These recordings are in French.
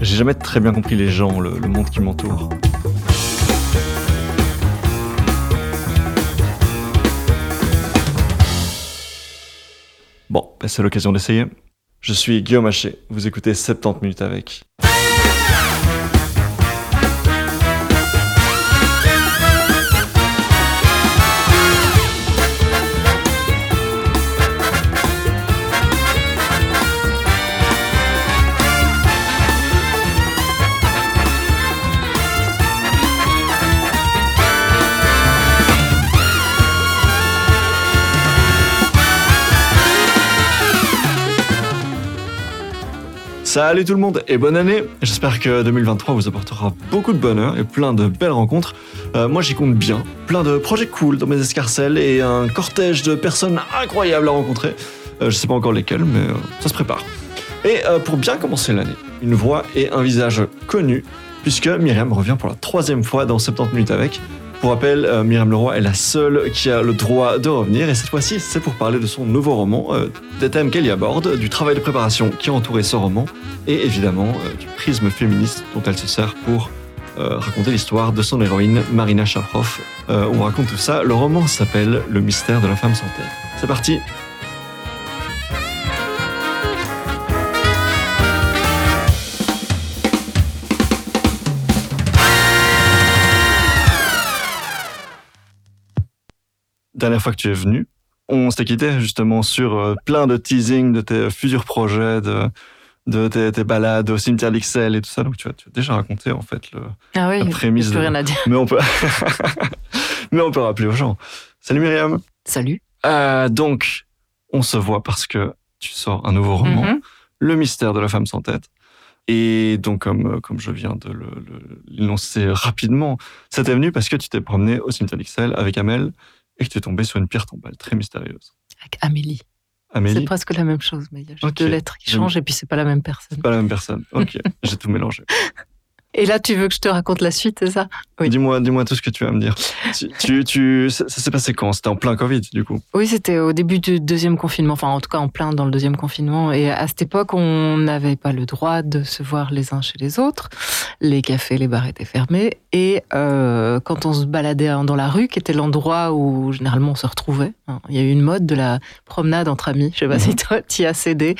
J'ai jamais très bien compris les gens, le, monde qui m'entoure. Bon, ben, c'est l'occasion d'essayer. Je suis Guillaume Haché, vous écoutez 70 minutes avec. Salut tout le monde et bonne année J'espère que 2023 vous apportera beaucoup de bonheur et plein de belles rencontres. Euh, moi j'y compte bien, plein de projets cool dans mes escarcelles et un cortège de personnes incroyables à rencontrer. Euh, je sais pas encore lesquelles mais euh, ça se prépare. Et euh, pour bien commencer l'année, une voix et un visage connus puisque Myriam revient pour la troisième fois dans 70 minutes avec. Pour rappel, euh, Myriam Leroy est la seule qui a le droit de revenir et cette fois-ci, c'est pour parler de son nouveau roman, euh, des thèmes qu'elle y aborde, du travail de préparation qui a entouré ce roman et évidemment euh, du prisme féministe dont elle se sert pour euh, raconter l'histoire de son héroïne Marina Chaproff. Euh, on raconte tout ça. Le roman s'appelle Le mystère de la femme sans tête. C'est parti Dernière fois que tu es venu, on s'était quitté justement sur euh, plein de teasing de tes futurs projets, de, de tes, tes balades au cimetière d'Ixelles et tout ça. Donc tu as, tu as déjà raconté en fait le, Ah oui, la prémisse. plus de- rien à dire. Mais on peut, mais on peut rappeler aux gens. Salut Myriam. Salut. Euh, donc, on se voit parce que tu sors un nouveau roman, Mhm. Le mystère de la femme sans tête. Et donc, comme, euh, comme je viens de l'énoncer rapidement, ça t'est venu parce que tu t'es promené au cimetière d'Ixelles avec Amel et que tu es tombé sur une pierre tombale très mystérieuse. Avec Amélie. C'est Amélie, presque la même chose, mais il y a juste deux lettres qui changent et puis c'est pas la même personne. pas la même personne. Ok, j'ai tout mélangé. Et là, tu veux que je te raconte la suite, c'est ça? Oui. Dis-moi, dis-moi tout ce que tu vas me dire. Tu, tu, tu- ça, ça s'est passé quand? C'était en plein Covid, du coup. Oui, c'était au début du deuxième confinement, enfin en tout cas en plein dans le deuxième confinement. Et à cette époque, on n'avait pas le droit de se voir les uns chez les autres. Les cafés, les bars étaient fermés. Et euh, quand on se baladait dans la rue, qui était l'endroit où généralement on se retrouvait, hein, il y a eu une mode de la promenade entre amis. Je sais pas Mhm. si toi t'y as cédé,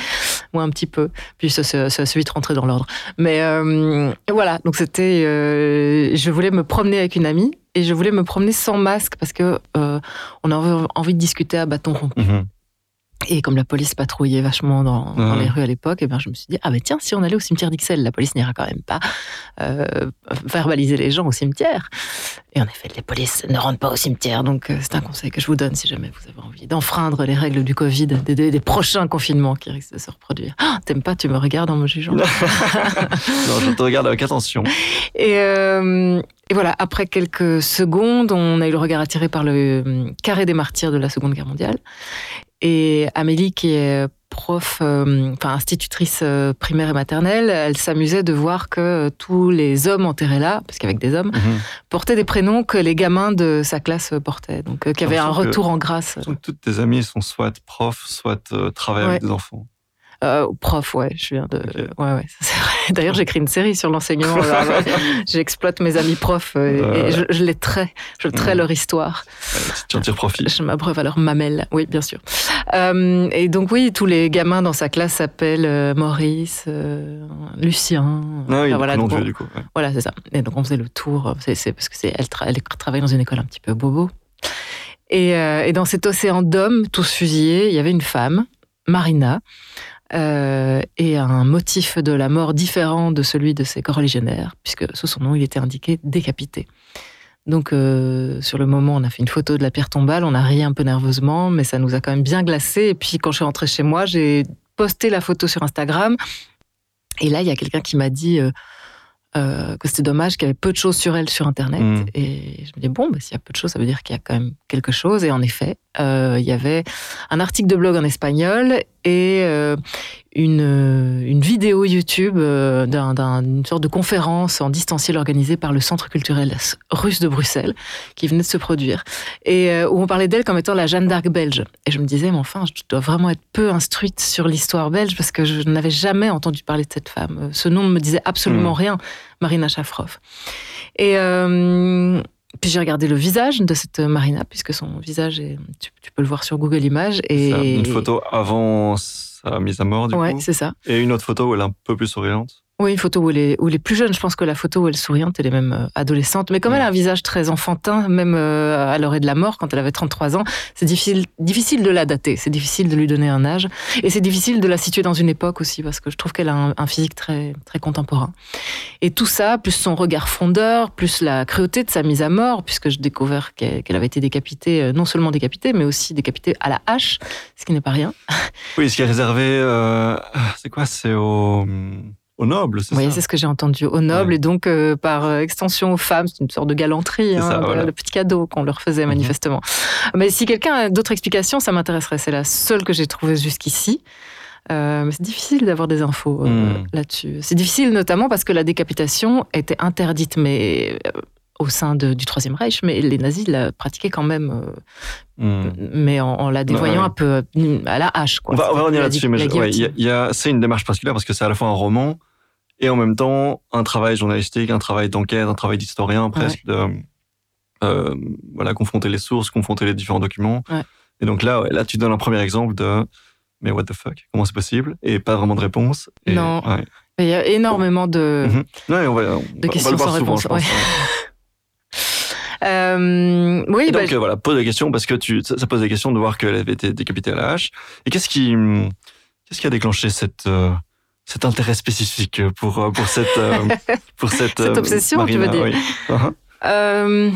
moi un petit peu. Puis ça, ça, ça a vite rentré dans l'ordre. Mais euh, voilà, donc c'était, euh, je voulais me promener avec une amie et je voulais me promener sans masque parce que euh, on avait envie de discuter à bâton rompu. Et comme la police patrouillait vachement dans, dans Ouais. les rues à l'époque, et ben je me suis dit ah ben tiens si on allait au cimetière d'Ixelles, la police n'ira quand même pas euh, verbaliser les gens au cimetière. Et en effet, les polices ne rentrent pas au cimetière, donc euh, c'est un conseil que je vous donne si jamais vous avez envie d'enfreindre les règles du Covid, des, des- des prochains confinements qui risquent de se reproduire. Ah, T'aimes pas, tu me regardes en me jugeant. non, je te regarde avec attention. Et, euh, et voilà, après quelques secondes, on a eu le regard attiré par le euh, carré des martyrs de la Seconde Guerre mondiale. Et Amélie, qui est prof, euh, enfin institutrice euh, primaire et maternelle, elle s'amusait de voir que euh, tous les hommes enterrés là, parce qu'avec des hommes, Mhm. portaient des prénoms que les gamins de sa classe portaient. Donc, euh, qu'il y avait un retour en grâce. Donc, toutes tes amies sont soit profs, soit euh, travaillent avec des enfants. Euh, prof, ouais, je viens de. Ouais, ouais, c'est vrai. D'ailleurs, j'écris une série sur l'enseignement. Ouais, J'exploite mes amis profs euh, et, je, je les trais. Je trais Mhm. leur histoire. Euh, tu en tires profit. Je m'abreuve à leur mamelle. Oui, bien sûr. Euh, et donc, oui, tous les gamins dans sa classe s'appellent euh, Maurice, euh, Lucien. Ah oui, Enfin, voilà, donc, on- du coup. ouais. voilà, c'est ça. Et donc, on faisait le tour. C'est, parce que elle, tra- elle travaille dans une école un petit peu bobo. Et, euh, et dans cet océan d'hommes, tous fusillés, il y avait une femme, Marina, euh, et un motif de la mort différent de celui de ses coreligionnaires, puisque sous son nom, il était indiqué décapité. Donc, euh, sur le moment, on a fait une photo de la pierre tombale, on a ri un peu nerveusement, mais ça nous a quand même bien glacé. Et puis, quand je suis rentrée chez moi, j'ai posté la photo sur Instagram. Et là, il y a quelqu'un qui m'a dit euh, euh, que c'était dommage qu'il y avait peu de choses sur elle sur Internet. Mm. Et je me dis, bon, bah, s'il y a peu de choses, ça veut dire qu'il y a quand même quelque chose. Et en effet, il y avait un article de blog en espagnol et euh, une, une vidéo YouTube euh, d'une sorte de conférence en distanciel organisée par le Centre culturel russe de Bruxelles, qui venait de se produire, et euh, où on parlait d'elle comme étant la Jeanne d'Arc belge. Et je me disais, mais enfin, je dois vraiment être peu instruite sur l'histoire belge parce que je n'avais jamais entendu parler de cette femme. Ce nom ne me disait absolument mmh. rien, Marina Shafrov. Et euh, puis j'ai regardé le visage de cette Marina, puisque son visage, est, tu, peux le voir sur Google Images. Et... Une photo avant sa mise à mort, du ouais, c'est ça. Et une autre photo où elle est un peu plus souriante. Oui, une photo où elle, est, où elle est plus jeune. Je pense que la photo où elle est souriante, elle est même euh, adolescente. Mais comme elle a un visage très enfantin, même euh, à l'orée de la mort, quand elle avait 33 ans, c'est difficile, difficile de la dater. C'est difficile de lui donner un âge. Et c'est difficile de la situer dans une époque aussi, parce que je trouve qu'elle a un, physique très, très contemporain. Et tout ça, plus son regard fondeur, plus la cruauté de sa mise à mort, puisque je découvert qu'elle avait été décapitée, euh, non seulement décapitée, mais aussi décapitée à la hache, ce qui n'est pas rien. Oui, ce qui est réservé, c'est quoi? C'est au au noble, c'est oui, c'est ce que j'ai entendu, au noble, et donc euh, par euh, extension aux femmes, c'est une sorte de galanterie, hein, le petit cadeau qu'on leur faisait mhm. manifestement. Mais si quelqu'un a d'autres explications, ça m'intéresserait. C'est la seule que j'ai trouvée jusqu'ici. Euh, mais c'est difficile d'avoir des infos hmm. là-dessus. C'est difficile notamment parce que la décapitation était interdite, mais au sein du Troisième Reich, mais les nazis la pratiquaient quand même, hmm. mais en, la dévoyant un peu à la hache. Quoi. On va, revenir là-dessus, mais c'est une démarche particulière parce que c'est à la fois un roman et en même temps un travail journalistique, un travail d'enquête, un travail d'historien presque, de euh, voilà, confronter les sources, confronter les différents documents. Et donc là, là, tu donnes un premier exemple de mais what the fuck, comment c'est possible? Et pas vraiment de réponse. non. Il y a énormément de, mm-hmm. on va, de questions sans réponse. Je pense, euh, oui, donc bah, voilà, pose des questions parce que tu, ça, pose des questions de voir qu'elle avait été décapitée à la hache. Et qu'est-ce qui, qu'est-ce qui a déclenché cette euh, cet intérêt spécifique pour euh, pour cette pour cette, cette obsession, tu veux dire uh-huh.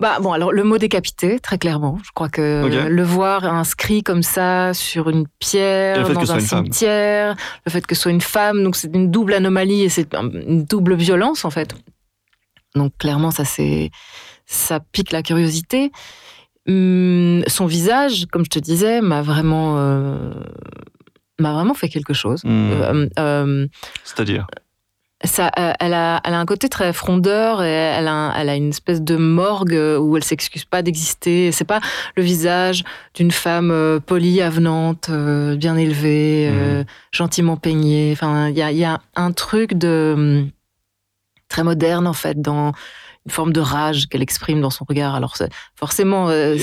Bah bon, alors le mot décapité, très clairement. Je crois que le voir inscrit comme ça sur une pierre dans un cimetière, le fait que ce soit une femme, donc c'est une double anomalie et c'est une double violence en fait. Donc clairement, ça c'est ça pique la curiosité. Hum, son visage, comme je te disais, m'a vraiment euh, m'a vraiment fait quelque chose. Hmm. Euh, euh, C'est-à-dire? ça, elle, a, elle a un côté très frondeur et elle a, elle a une espèce de morgue où elle s'excuse pas d'exister. C'est pas le visage d'une femme polie, avenante, bien élevée, gentiment peignée. Enfin, il y a, y a, un truc de hum, très moderne en fait dans une forme de rage qu'elle exprime dans son regard. Alors forcément, euh,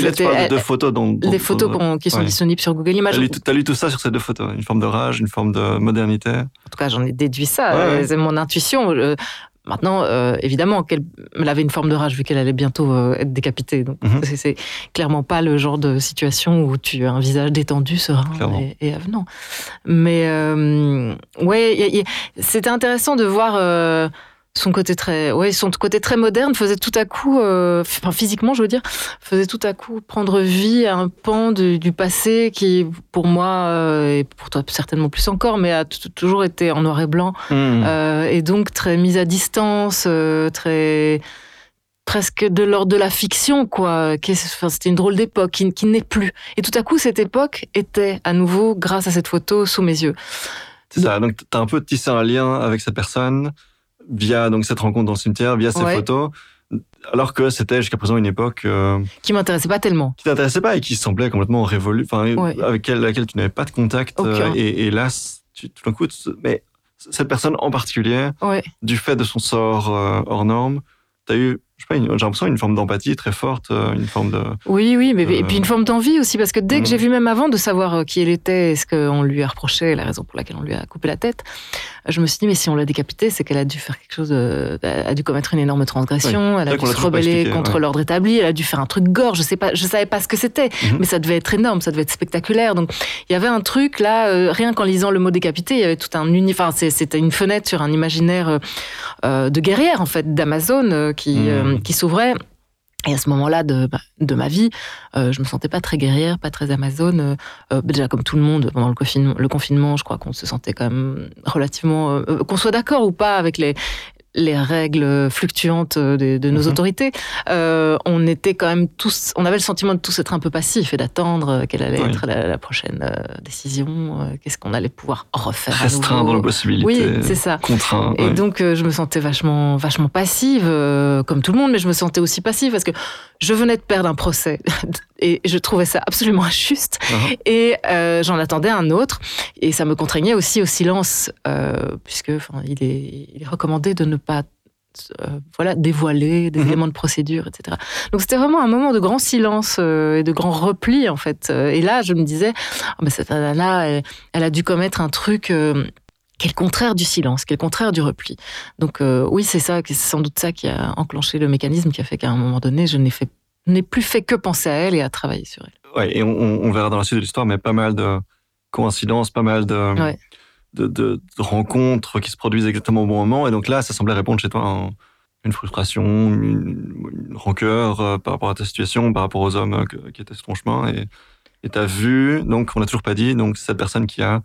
deux photos dont, des photos qui sont disponibles sur Google Images. Tu as, lu tout ça sur ces deux photos, une forme de rage, une forme de modernité. En tout cas, j'en ai déduit ça. Euh, c'est mon intuition. Maintenant, euh, évidemment, qu'elle avait une forme de rage vu qu'elle allait bientôt euh, être décapitée. Donc, mhm. c'est clairement pas le genre de situation où tu as un visage détendu, serein et, avenant. Mais ouais, c'était intéressant de voir son côté très, ouais, son côté très moderne faisait tout à coup, euh, enfin physiquement, je veux dire, faisait tout à coup prendre vie à un pan du passé qui, pour moi, euh, et pour toi certainement plus encore, mais a toujours été en noir et blanc, mmh. euh, et donc très mise à distance, très presque de l'ordre de la fiction, quoi. C'était une drôle d'époque qui, qui n'est plus. Et tout à coup, cette époque était à nouveau, grâce à cette photo, sous mes yeux. C'est ça. Donc, tu as un peu tissé un lien avec cette personne via donc cette rencontre dans le cimetière, via ces photos, alors que c'était jusqu'à présent une époque euh, qui m'intéressait pas tellement, qui t'intéressait pas et qui semblait complètement révolue, enfin avec laquelle tu n'avais pas de contact. Euh, et, là, tu, tout d'un coup, mais cette personne en particulier, du fait de son sort euh, hors norme, tu as eu j'ai l'impression une forme d'empathie très forte, euh, une forme de. Oui, oui, mais et puis une forme d'envie aussi, parce que dès que mm. j'ai vu même avant de savoir euh, qui elle était, ce qu'on lui a reproché, la raison pour laquelle on lui a coupé la tête, je me suis dit, mais si on l'a décapité, c'est qu'elle a dû faire quelque chose, euh, a dû commettre une énorme transgression, elle a dû se rebeller contre l'ordre établi, elle a dû faire un truc gore, je sais pas, je savais pas ce que c'était, mm-hmm. mais ça devait être énorme, ça devait être spectaculaire. Donc il y avait un truc là, rien qu'en lisant le mot décapité, il y avait tout un enfin, c'était une fenêtre sur un imaginaire de guerrière en fait d'Amazon qui, mm. qui s'ouvrait. Et à ce moment-là de, de ma vie, euh, je me sentais pas très guerrière, pas très amazone. Euh, euh, déjà comme tout le monde pendant le confinement, le confinement je crois qu'on se sentait quand même relativement, qu'on soit d'accord ou pas avec les les règles fluctuantes de, de nos Mhm. autorités, euh, on était quand même tous, on avait le sentiment de tous être un peu passifs et d'attendre euh, quelle allait Oui. être la, la prochaine euh, décision, qu'est-ce qu'on allait pouvoir refaire. Restreindre les possibilités. Oui, c'est ça. Contraint. Et ouais. donc, je me sentais vachement, vachement passive, comme tout le monde, mais je me sentais aussi passive parce que je venais de perdre un procès et je trouvais ça absolument injuste. Uh-huh. Et euh, j'en attendais un autre. Et ça me contraignait aussi au silence, euh, puisque enfin, il, est, il est recommandé de ne pas euh, voilà, dévoiler des Mhm. éléments de procédure, etc. Donc c'était vraiment un moment de grand silence euh, et de grand repli, en fait. Euh, Et là, je me disais, Ah, mais cette nana, elle, elle a dû commettre un truc... le contraire du silence, le contraire du repli. Donc euh, oui, c'est ça, c'est sans doute ça qui a enclenché le mécanisme qui a fait qu'à un moment donné, je n'ai fait, n'ai plus fait que penser à elle et à travailler sur elle. Ouais, et on, verra dans la suite de l'histoire, mais pas mal de coïncidences, pas mal de, Ouais. de, de- de rencontres qui se produisent exactement au bon moment. Et donc là, ça semblait répondre chez toi à un- une frustration, une, une rancœur euh, par rapport à ta situation, par rapport aux hommes euh, que- qui étaient sur ton chemin. Et et t'as vu, donc on n'a toujours pas dit, donc cette personne qui a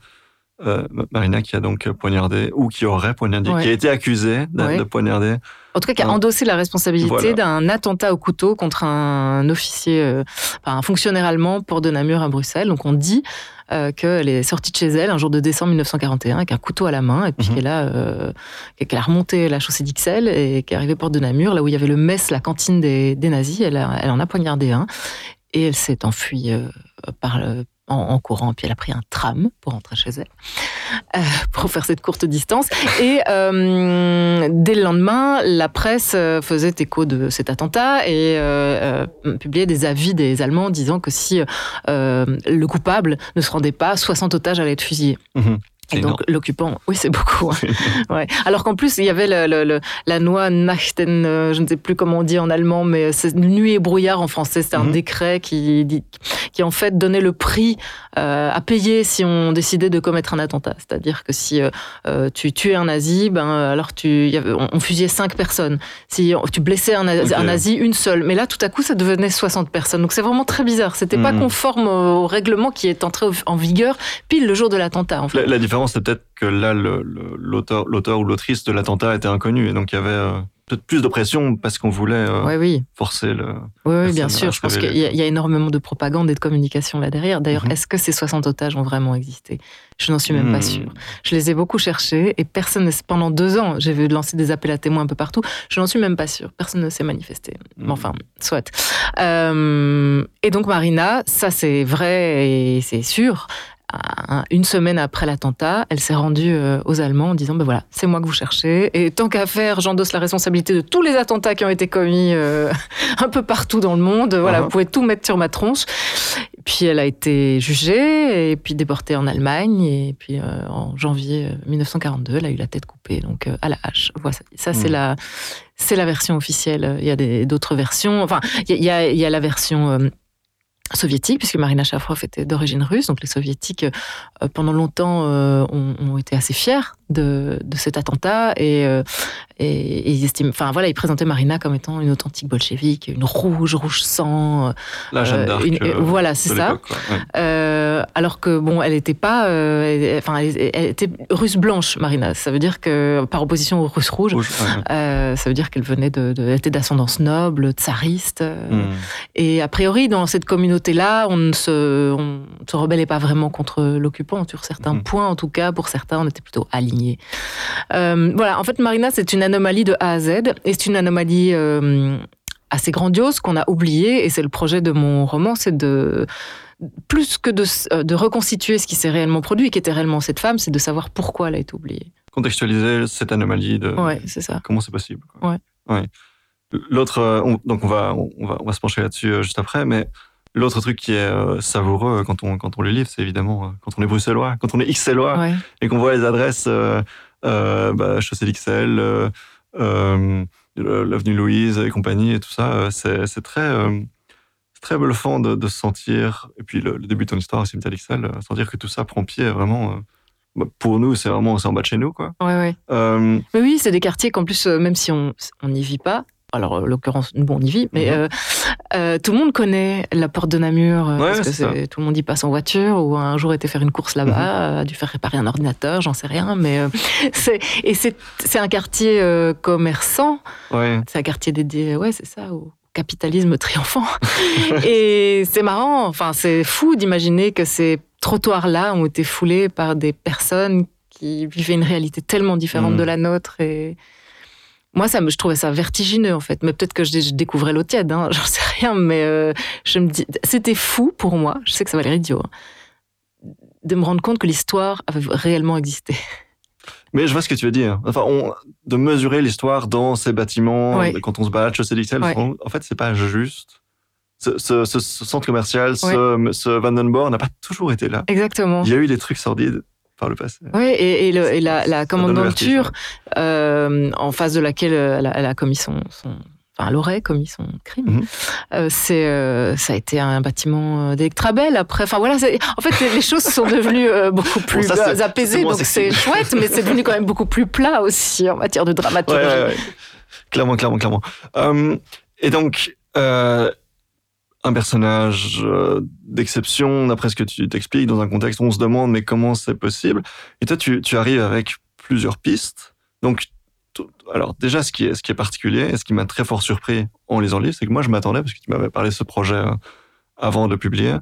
euh, Marina qui a donc poignardé ou qui aurait poignardé, Ouais. qui a été accusée de, Ouais. de poignarder. En tout cas, qui a Ah. endossé la responsabilité Voilà. d'un attentat au couteau contre un officier, euh, enfin, un fonctionnaire allemand pour de Namur à Bruxelles. Donc on dit euh, qu'elle est sortie de chez elle un jour de décembre 1941 avec un couteau à la main et puis Mhm. qu'elle a, euh, remonté la chaussée d'Ixelles et qu'elle est arrivée porte de Namur, là où il y avait le mess, la cantine des, des nazis. Elle, a- elle en a poignardé un et elle s'est enfuie euh, par le- en, courant. Puis elle a pris un tram pour rentrer chez elle, euh, pour faire cette courte distance. Et euh, dès le lendemain, la presse euh, faisait écho de cet attentat et publiait des avis des Allemands disant que si le coupable ne se rendait pas, 60 otages allaient être fusillés. Mhm. Et donc l'occupant, oui c'est beaucoup. hein. Ouais. Alors qu'en plus il y avait le, le- le- la loi Nachten, euh, je ne sais plus comment on dit en allemand, mais c'est nuit et brouillard en français. C'est un Mhm. décret qui dit, qui en fait donnait le prix euh, à payer si on décidait de commettre un attentat. C'est-à-dire que si euh, euh, tu tuais un nazi, ben alors tu, il y avait- on, on fusillait cinq personnes. Si on- tu blessais un, nazi- Ok. un nazi, une seule. Mais là tout à coup ça devenait 60 personnes. Donc c'est vraiment très bizarre. C'était pas Mhm. conforme au règlement qui est entré en vigueur pile le jour de l'attentat. En fait. La, la différence, c'est peut-être que là, l'auteur l'auteur ou l'autrice de l'attentat était inconnu. Et donc, il y avait euh, peut-être plus de pression parce qu'on voulait euh, Ouais, oui. forcer le. Oui, oui, bien sûr. Je pense qu'il y, a- il y a énormément de propagande et de communication là derrière. D'ailleurs, Mhm. est-ce que ces 60 otages ont vraiment existé? Je n'en suis même pas Hmm. sûre. Je les ai beaucoup cherchés et personne, pendant deux ans, j'ai vu lancer des appels à témoins un peu partout. Je n'en suis même pas sûre. Personne ne s'est manifesté. Mais Enfin, soit. Euh, et donc Marina, ça c'est vrai et c'est sûr. Un- Une semaine après l'attentat, elle s'est rendue euh, aux Allemands en disant ben voilà, c'est moi que vous cherchez. Et tant qu'à faire, j'endosse la responsabilité de tous les attentats qui ont été commis euh, un peu partout dans le monde. Voilà, Uh-huh. vous pouvez tout mettre sur ma tronche. Et puis elle a été jugée et puis déportée en Allemagne. Et puis euh, en janvier euh, 1942, elle a eu la tête coupée, donc euh, à la hache. Voilà, ça c'est Mm. la c'est la version officielle. Il y a d'autres versions. Enfin, il y a- il y, a, il y a la version euh, soviétique, puisque Marina Shafrov était d'origine russe. Donc les soviétiques, euh, pendant longtemps, euh, ont, ont été assez fiers de, de cet attentat et, euh, et, et ils estiment, enfin voilà, ils présentaient Marina comme étant une authentique bolchevique, une rouge, rouge sang. La Jeanne euh, d'Arc. euh, voilà, c'est ça. Ouais. Euh, alors que bon, elle n'était pas, euh, enfin, elle, elle était russe blanche, Marina. Ça veut dire que par opposition aux russes rouges, Rouge, ouais, ouais. euh, ça veut dire qu'elle venait de, de elle était d'ascendance noble, tsariste. euh, Hmm. et a priori, dans cette communauté-là, on ne se, on se rebellait pas vraiment contre l'occupant, sur certains Mhm. points en tout cas. Pour certains, on était plutôt alignés. Euh, voilà, en fait, Marina, c'est une anomalie de A à Z. Et c'est une anomalie euh, assez grandiose qu'on a oubliée. Et c'est le projet de mon roman, c'est de plus que de, euh, de reconstituer ce qui s'est réellement produit, qui était réellement cette femme, c'est de savoir pourquoi elle a été oubliée. Contextualiser cette anomalie de. Ouais, c'est ça. Comment c'est possible quoi. Ouais. Ouais. L'autre, euh, on- donc on va, on va, on va se pencher là-dessus juste après, mais l'autre truc qui est savoureux quand on, quand on les livre, c'est évidemment quand on est bruxellois, quand on est xellois Ouais. et qu'on voit les adresses euh, euh, bah, Chaussée d'Ixelles, euh, euh, l'avenue Louise et compagnie et tout ça, c'est très, très bluffant de, de se sentir, et puis le, le début de ton histoire, Cimetière d'Ixelles, sentir que tout ça prend pied vraiment. bah, pour nous, c'est vraiment c'est en bas de chez nous, quoi. Ouais, ouais. Euh, Mais oui, c'est des quartiers qu'en plus, même si on on n'y vit pas, alors en l'occurrence, bon, on y vit, mais Mhm. euh, euh, tout le monde connaît la porte de Namur, euh, Ouais, parce que ça. tout le monde y passe en voiture, ou un jour était faire une course là-bas, Mhm. a dû faire réparer un ordinateur, j'en sais rien, mais c'est et c'est un quartier commerçant, Ouais. c'est un quartier dédié, ouais, c'est ça, au capitalisme triomphant. et c'est marrant, enfin, c'est fou d'imaginer que ces trottoirs-là ont été foulés par des personnes qui vivaient une réalité tellement différente Mm. de la nôtre. Et moi, ça me, je trouvais ça vertigineux, en fait. Mais peut-être que je, je découvrais l'eau tiède, hein, j'en sais rien. Mais euh, je me dis, c'était fou pour moi. Je sais que ça va l'air idiot. hein, de me rendre compte que l'histoire avait réellement existé. Mais je vois ce que tu veux dire. Enfin, on, de mesurer l'histoire dans ces bâtiments, Ouais. quand on se balade chez Célixel, Ouais. en fait, c'est pas juste. Ce, ce- ce- ce centre commercial, ce, ce Vandenborg n'a pas toujours été là. Exactement. Il y a eu des trucs sordides par le passé. Oui, et, et, le- et la, la commandanture, euh, en face de laquelle euh, elle a, elle a commis son, son- enfin, elle aurait commis son crime, Mhm. euh, c'est, euh, ça a été un bâtiment d'Electrabel. Après, enfin voilà, en fait, les- les choses sont devenues euh, beaucoup plus ça, apaisées, donc c'est chouette, mais c'est devenu quand même beaucoup plus plat aussi en matière de dramaturgie. ouais, ouais. Clairement, clairement, clairement. Et donc, un personnage euh, d'exception, d'après ce que tu t'expliques, dans un contexte où on se demande mais comment c'est possible? Et toi, tu, tu arrives avec plusieurs pistes. Donc, tout- alors déjà, ce qui est, ce qui est particulier et ce qui m'a très fort surpris en lisant le livre, c'est que moi, je m'attendais, parce que tu m'avais parlé de ce projet euh, avant de le publier,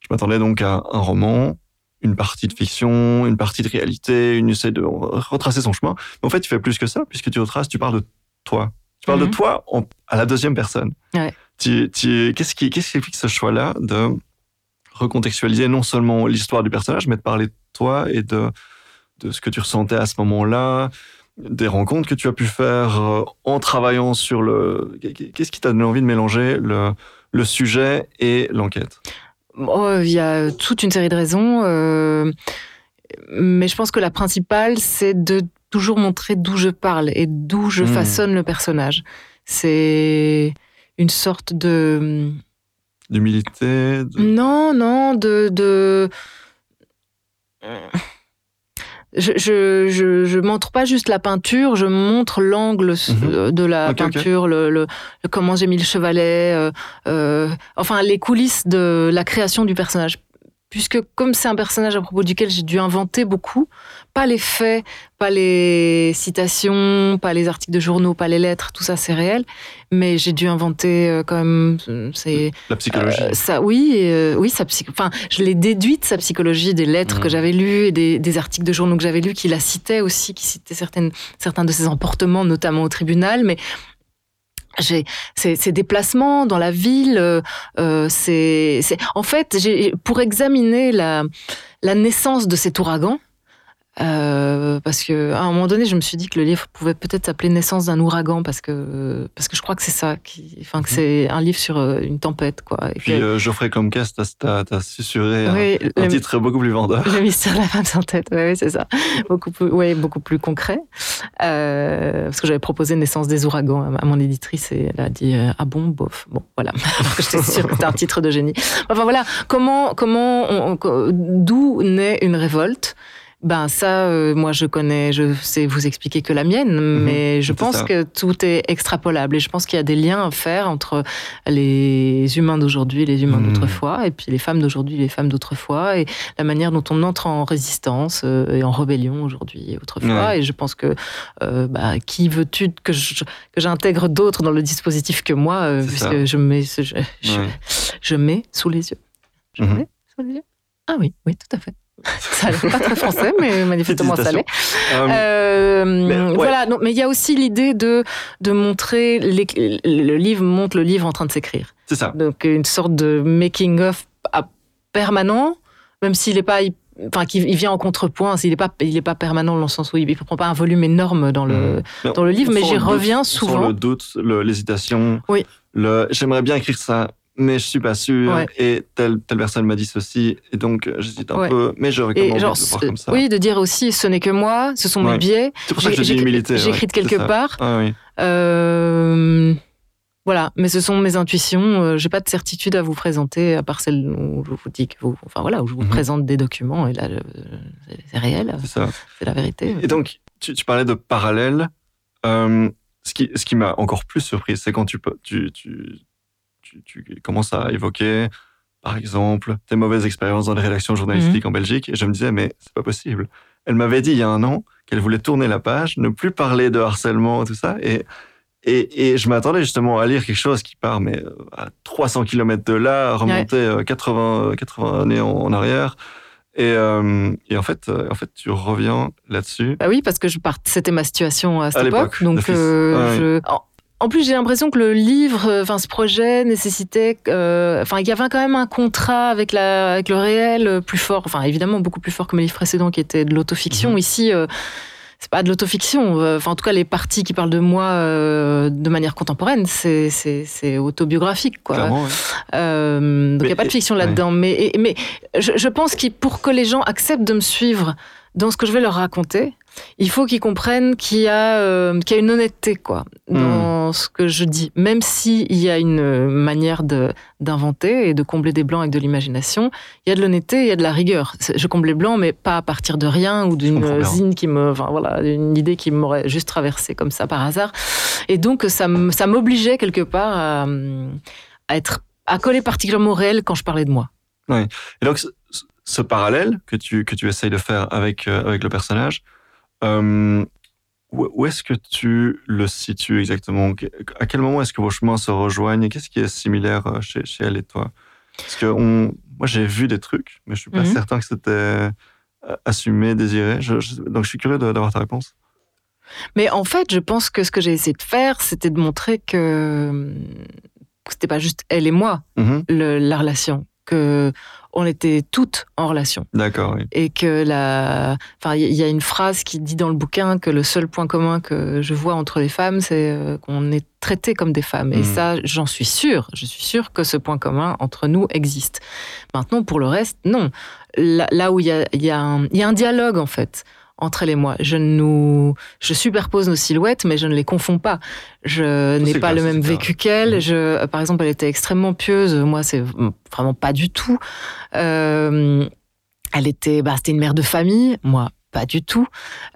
je m'attendais donc à un roman, une partie de fiction, une partie de réalité, une essaie de retracer son chemin. Mais en fait, tu fais plus que ça, puisque tu retraces, tu parles de toi. Tu parles Mhm. de toi en- à la deuxième personne. Ouais. Qu'est-ce, qui, explique ce choix-là de recontextualiser non seulement l'histoire du personnage, mais de parler de toi et de, de ce que tu ressentais à ce moment-là, des rencontres que tu as pu faire euh, en travaillant sur le... Qu'est-ce qui t'a donné envie de mélanger le, le sujet et l'enquête? Oh, il y a toute une série de raisons, euh, mais je pense que la principale, c'est de toujours montrer d'où je parle et d'où je Hmm. façonne le personnage. C'est une sorte de D'humilité de... non, non, de de je, je, je, je montre pas juste la peinture, je montre l'angle Mhm. de la peinture, Le, le- le- comment j'ai mis le chevalet, euh, euh, enfin les coulisses de la création du personnage. Puisque comme c'est un personnage à propos duquel j'ai dû inventer beaucoup, pas les faits, pas les citations, pas les articles de journaux, pas les lettres, tout ça c'est réel, mais j'ai dû inventer euh, quand même, euh, c'est La psychologie. euh, ça, oui, euh, oui, sa psy- enfin, je l'ai déduit de sa psychologie, des lettres Mhm. que j'avais lues et des, des articles de journaux que j'avais lus qui la citaient aussi, qui citaient certaines, certains de ses emportements, notamment au tribunal, mais j'ai ces, déplacements dans la ville, euh, euh, c'est, en fait, pour examiner la, la naissance de cet ouragan. Euh, parce que à un moment donné, je me suis dit que le livre pouvait peut-être s'appeler Naissance d'un ouragan parce que parce que je crois que c'est ça, qui, enfin que Mhm. c'est un livre sur euh, une tempête quoi. Et Puis que- euh, Geoffrey Comcast, t'as, t'as susurré un- oui, un, le, titre beaucoup plus vendeur. le mystère de la femme sans tête, oui, oui, c'est ça. Beaucoup plus, ouais, beaucoup plus concret. Euh, parce que j'avais proposé Naissance des ouragans à, mon éditrice et elle a dit Ah bon, bof. Bon, voilà. Alors que j'étais sûre que c'était un titre de génie. Enfin voilà, comment, comment d'où naît une révolte? Ben ça, euh, moi je connais, je sais vous expliquer que la mienne, mais je pense ça. que tout est extrapolable et je pense qu'il y a des liens à faire entre les humains d'aujourd'hui et les humains Mhm. d'autrefois, et puis les femmes d'aujourd'hui et les femmes d'autrefois, et la manière dont on entre en résistance euh, et en rébellion aujourd'hui et autrefois. Ouais. Et je pense que euh, bah, qui veux-tu que j'intègre d'autres dans le dispositif que moi, puisque ça. je mets, je, je, Ouais. je mets sous les yeux. Je Mhm. mets sous les yeux. Ah oui, oui, tout à fait. Ça n'est pas très français, mais manifestement ça l'est. Euh, Euh, ouais. Voilà, non, mais il y a aussi l'idée de, de montrer, les- le livre montre le livre en train de s'écrire. c'est ça. Donc une sorte de making-of à- permanent, même s'il n'est pas... Enfin, qu'il il vient en contrepoint, il n'est pas, il est pas permanent dans le sens où il ne prend pas un volume énorme dans le, Mais dans le livre, on mais j'y doute, reviens souvent. le doute, l'hésitation. Oui. Le, j'aimerais bien écrire ça, mais je suis pas sûr. Ouais. Et telle, telle personne m'a dit ceci, et donc euh, j'hésite un Ouais. peu, mais Et même envie genre, de le voir comme ça. oui, de dire aussi, ce n'est que moi, ce sont Ouais. mes biais. C'est pour ça que je dis humilité. De quelque part. Ah oui. Euh, voilà, mais ce sont mes intuitions. Euh, J'ai pas de certitude à vous présenter, à part celle où je vous dis que vous, enfin voilà, où je vous Mhm. présente des documents et là, c'est- réel, C'est la vérité. Et donc, tu, tu parlais de parallèle. Euh, ce qui, ce qui m'a encore plus surpris, c'est quand tu, tu, tu, tu, tu commences à évoquer, par exemple, tes mauvaises expériences dans les rédactions journalistiques en Belgique. Et je me disais, mais c'est pas possible. Elle m'avait dit il y a un an qu'elle voulait tourner la page, ne plus parler de harcèlement, tout ça. Et, et, et je m'attendais justement à lire quelque chose qui part mais euh, à 300 km de là, remonter 80, 80 années en, arrière. Et, euh, et, en fait, euh, en fait, tu reviens là-dessus. Bah oui, parce que je part... c'était ma situation à cette époque. Donc, je... En plus, j'ai l'impression que le livre, enfin ce projet nécessitait, enfin il y avait quand même un contrat avec la, avec le réel plus fort, enfin évidemment beaucoup plus fort que mes livres précédents qui étaient de l'autofiction. Mhm. Ici, c'est pas de l'autofiction. Euh, enfin, en tout cas, les parties qui parlent de moi euh, de manière contemporaine, c'est autobiographique, quoi. Euh, donc il n'y a pas de fiction là-dedans. Mais, mais je, je pense que pour que les gens acceptent de me suivre dans ce que je vais leur raconter, il faut qu'ils comprennent qu'il y, a, euh, y a une honnêteté quoi, dans hmm. ce que je dis. Même s'il y a une manière d'inventer et de combler des blancs avec de l'imagination, il y a de l'honnêteté, il y a de la rigueur. Je comble les blancs, mais pas à partir de rien ou d'une zine qui me. Enfin, voilà, une idée qui m'aurait juste traversé comme ça par hasard. Et donc, ça m'obligeait quelque part à, à, être, à coller particulièrement au réel quand je parlais de moi. Oui. Et donc, ce parallèle que tu, que tu essayes de faire avec, euh, avec le personnage, euh, où est-ce que tu le situes exactement? À quel moment est-ce que vos chemins se rejoignent Qu'est-ce qui est similaire euh, chez, chez, elle et toi? Parce que on, moi, j'ai vu des trucs, mais je suis pas mhm. certain que c'était assumé, désiré. donc, je suis curieux d'avoir ta réponse. Mais en fait, je pense que ce que j'ai essayé de faire, c'était de montrer que, que c'était pas juste elle et moi, mhm. la relation, que on était toutes en relation. D'accord. Oui. Et que la, enfin, il y a une phrase qui dit dans le bouquin que le seul point commun que je vois entre les femmes, c'est euh, qu'on est traité comme des femmes. Et hmm. ça, j'en suis sûre. Je suis sûre que ce point commun entre nous existe. Maintenant, pour le reste, non. Là, où il y a un dialogue en fait entre elle et moi. Je nous, je superpose nos silhouettes, mais je ne les confonds pas. Je n'ai pas le même vécu qu'elle. Je, par exemple, elle était extrêmement pieuse. Moi, c'est vraiment pas du tout. Euh, elle était, bah, c'était une mère de famille. Moi, pas du tout.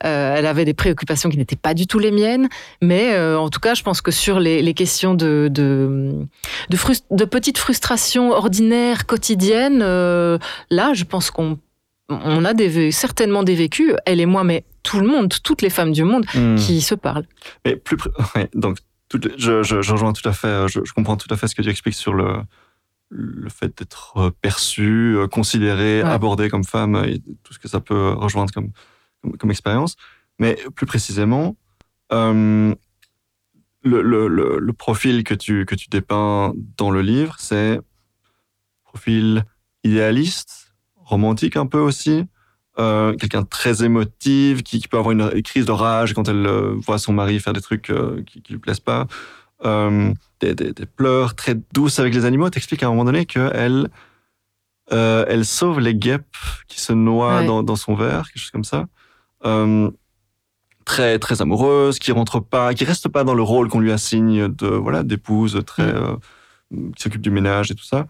Euh, elle avait des préoccupations qui n'étaient pas du tout les miennes, mais euh, en tout cas, je pense que sur les, les questions de de, de, de, petites frustrations ordinaires quotidiennes, euh, là, je pense qu'on on a des, certainement des vécus, elle et moi, mais tout le monde, toutes les femmes du monde hmm. qui se parlent. Mais plus, donc je, je, rejoins tout à fait, je, comprends tout à fait ce que tu expliques sur le, le fait d'être perçu, considéré, abordé comme femme et tout ce que ça peut rejoindre comme, comme, expérience. Mais plus précisément, euh, le, le, le, profil que tu, que tu dépeins dans le livre, c'est profil idéaliste, romantique un peu aussi. Euh, quelqu'un très émotive, qui, peut avoir une, crise de rage quand elle euh, voit son mari faire des trucs euh, qui, qui lui plaisent pas. Des, des, pleurs très douces avec les animaux. T'expliques à un moment donné qu'elle elle sauve les guêpes qui se noient dans, dans, son verre, quelque chose comme ça. très très amoureuse, qui rentre pas, qui reste pas dans le rôle qu'on lui assigne de voilà d'épouse très mm. qui s'occupe du ménage et tout ça.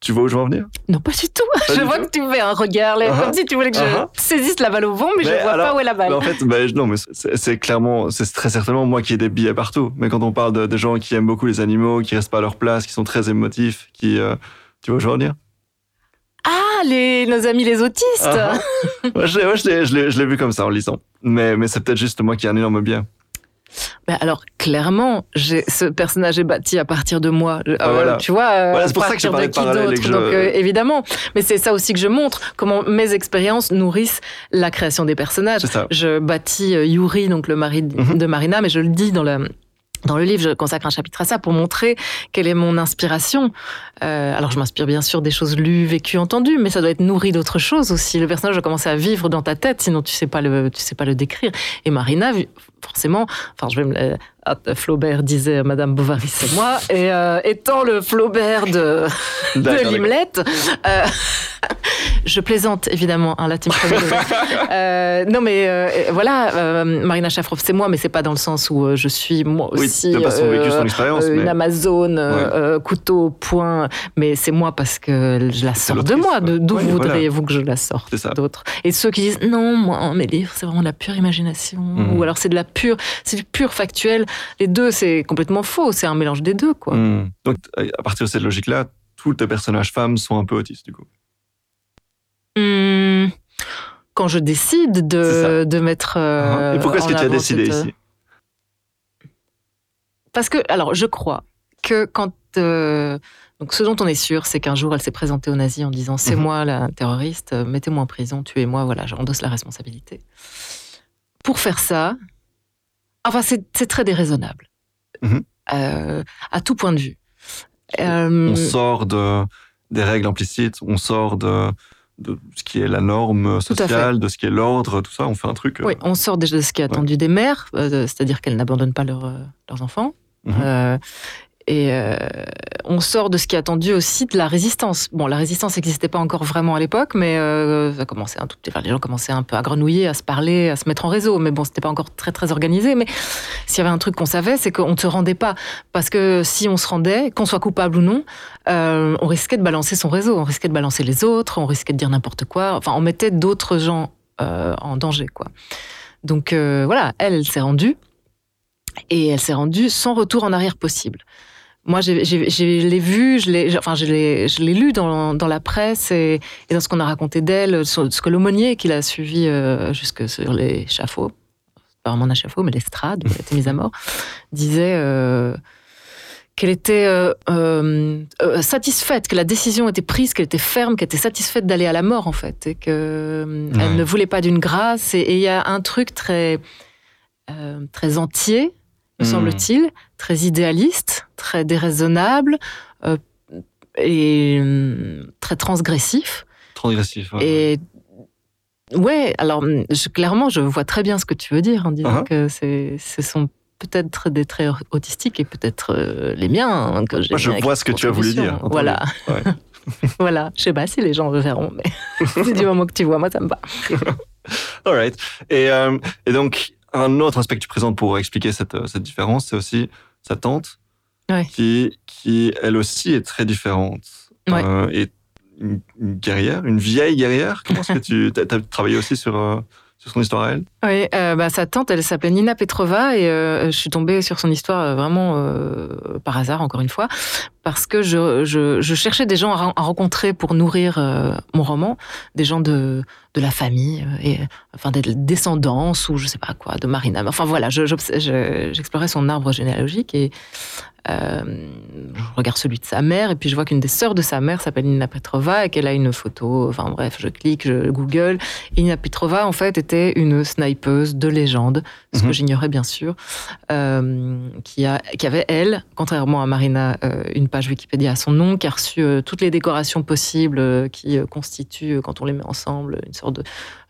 Tu vois où je veux en venir? Non, pas du tout. je vois que tu fais un regard, uh-huh. comme si tu voulais que je uh-huh. saisisse la balle au vent, mais, je je vois pas où est la balle. en fait, non, mais c'est clairement, c'est très certainement moi qui ai des billets partout. Mais quand on parle de, gens qui aiment beaucoup les animaux, qui restent pas à leur place, qui sont très émotifs, qui, euh, tu vois où je veux en venir? Ah, les, nos amis les autistes uh-huh. je l'ai vu comme ça en lisant. Mais, mais c'est peut-être juste moi qui ai un énorme bien. Ben alors clairement, ce personnage est bâti à partir de moi. Ah, euh, tu vois, euh, c'est pour ça que je parlais de parallèle. Donc euh, évidemment, mais c'est ça aussi que je montre comment mes expériences nourrissent la création des personnages. Je bâtis Yuri, donc le mari mhm. de Marina, mais je le dis dans la dans le livre, je consacre un chapitre à ça pour montrer quelle est mon inspiration. Euh, alors, je m'inspire bien sûr des choses lues, vécues, entendues, mais ça doit être nourri d'autres choses aussi. Le personnage doit commencer à vivre dans ta tête, sinon tu sais pas le, tu sais pas le décrire. Et Marina, forcément, enfin, je vais me, Flaubert disait Madame Bovary, c'est moi, et euh, étant le Flaubert de, de Limlette, euh, je plaisante évidemment, un latin euh, non, mais voilà, Marina Chafrov, c'est moi, mais c'est pas dans le sens où je suis moi aussi une Amazone, couteau, point, mais c'est moi parce que je la sors de moi. D'où voudriez-vous que je la sorte d'autres Et ceux qui disent non, moi, mes livres, c'est vraiment de la pure imagination, mhm. ou alors c'est de la pure, c'est pur factuel les deux, c'est complètement faux. C'est un mélange des deux, quoi. Hmm. Donc, à partir de cette logique-là, tous tes personnages femmes sont un peu autistes, du coup. Hmm. Quand je décide de, de mettre. Euh, Et pourquoi est-ce que tu as décidé ici? Parce que, alors, je crois que quand. Euh, donc, ce dont on est sûr, c'est qu'un jour, elle s'est présentée aux nazis en disant C'est mhm. moi la terroriste, mettez-moi en prison, tuez-moi, voilà, j'endosse la responsabilité. Pour faire ça, Enfin, c'est très déraisonnable. Mhm. Euh, à tout point de vue. on euh, sort de, des règles implicites, on sort de, de ce qui est la norme sociale, de ce qui est l'ordre, tout ça, on fait un truc. Oui, on sort déjà de ce qui est attendu des mères, euh, c'est-à-dire qu'elles n'abandonnent pas leurs enfants. Mhm. Et euh, on sort de ce qui est attendu aussi de la résistance. Bon, la résistance n'existait pas encore vraiment à l'époque, mais euh, ça commençait un tout petit, les gens commençaient un peu à grenouiller, à se parler, à se mettre en réseau. Mais bon, c'était pas encore très très organisé. Mais s'il y avait un truc qu'on savait, c'est qu'on ne se rendait pas, parce que si on se rendait, qu'on soit coupable ou non, euh, on risquait de balancer son réseau, on risquait de balancer les autres, on risquait de dire n'importe quoi. Enfin, on mettait d'autres gens en danger, quoi. Donc voilà, elle s'est rendue. Et elle s'est rendue sans retour en arrière possible. Moi, je l'ai vu, je l'ai, enfin, je l'ai lu dans, dans, la presse et, dans ce qu'on a raconté d'elle, ce que l'aumônier qui l'a suivi euh, jusque sur l'échafaud, pas vraiment un échafaud, mais l'estrade, où elle a été mise à mort, disait euh, qu'elle était euh, satisfaite, que la décision était prise, qu'elle était ferme, qu'elle était satisfaite d'aller à la mort, en fait, et qu'elle elle ne voulait pas d'une grâce. Et il y a un truc très, très entier me hmm. semble-t-il, très idéaliste, très déraisonnable euh, et hum, très transgressif. Transgressif. Ouais. Et ouais, alors clairement, je vois très bien ce que tu veux dire en disant uh-huh. que ce sont peut-être des traits autistiques et peut-être euh, les miens. Hein, que Moi, je vois ce que tu as voulu dire. Voilà. voilà. Je sais pas si les gens le verront, mais du moment que tu vois, moi, ça me va. All right. Et, euh, et donc, un autre aspect que tu présentes pour expliquer cette, euh, cette différence, c'est aussi sa tante, qui, qui elle aussi est très différente. Euh, et une, guerrière, une vieille guerrière? Comment est-ce que tu as, travaillé aussi sur, euh, sur son histoire à elle? Oui, bah, sa tante, elle s'appelait Nina Petrova et je suis tombée sur son histoire vraiment par hasard, encore une fois, parce que je, je, cherchais des gens à, rencontrer pour nourrir euh, mon roman, des gens de, de la famille, euh, et, enfin des descendances ou je sais pas quoi, de Marina. Enfin voilà, j'explorais son arbre généalogique et euh, je regarde celui de sa mère et puis je vois qu'une des sœurs de sa mère s'appelle Nina Petrova et qu'elle a une photo. Enfin bref, je clique, je Google. Et Nina Petrova en fait était une snipeuse de légende, ce que mhm. j'ignorais bien sûr, qui, a, qui avait elle, contrairement à Marina, une page Wikipédia à son nom, qui a reçu euh, toutes les décorations possibles euh, qui euh, constituent, quand on les met ensemble, une sorte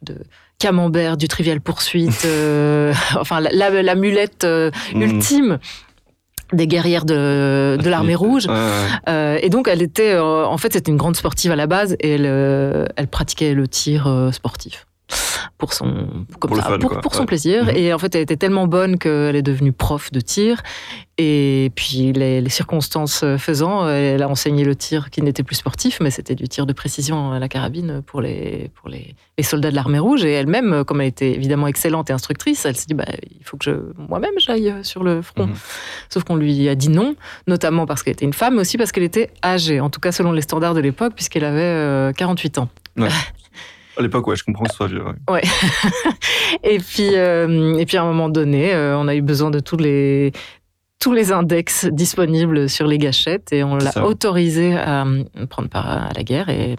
de, camembert du Trivial Poursuite, enfin la, mulette mm. ultime des guerrières de, de l'armée rouge. et donc, elle était, en fait, c'était une grande sportive à la base et elle, elle pratiquait le tir sportif pour son, comme pour, pour, son plaisir. Mhm. Et en fait, elle était tellement bonne qu'elle est devenue prof de tir. Et puis, les, circonstances faisant, elle a enseigné le tir qui n'était plus sportif, mais c'était du tir de précision à la carabine pour les, pour les, les soldats de l'armée rouge. Et elle-même, comme elle était évidemment excellente et instructrice, elle s'est dit, bah, il faut que je, moi-même j'aille sur le front. Mhm. Sauf qu'on lui a dit non, notamment parce qu'elle était une femme, mais aussi parce qu'elle était âgée, en tout cas selon les standards de l'époque, puisqu'elle avait 48 euh, ans. À l'époque, ouais, je comprends que ce soit vieux. Ouais. et, puis, euh, et puis, à un moment donné, euh, on a eu besoin de tous les, tous les index disponibles sur les gâchettes et on l'a autorisé à prendre part à la guerre. Et,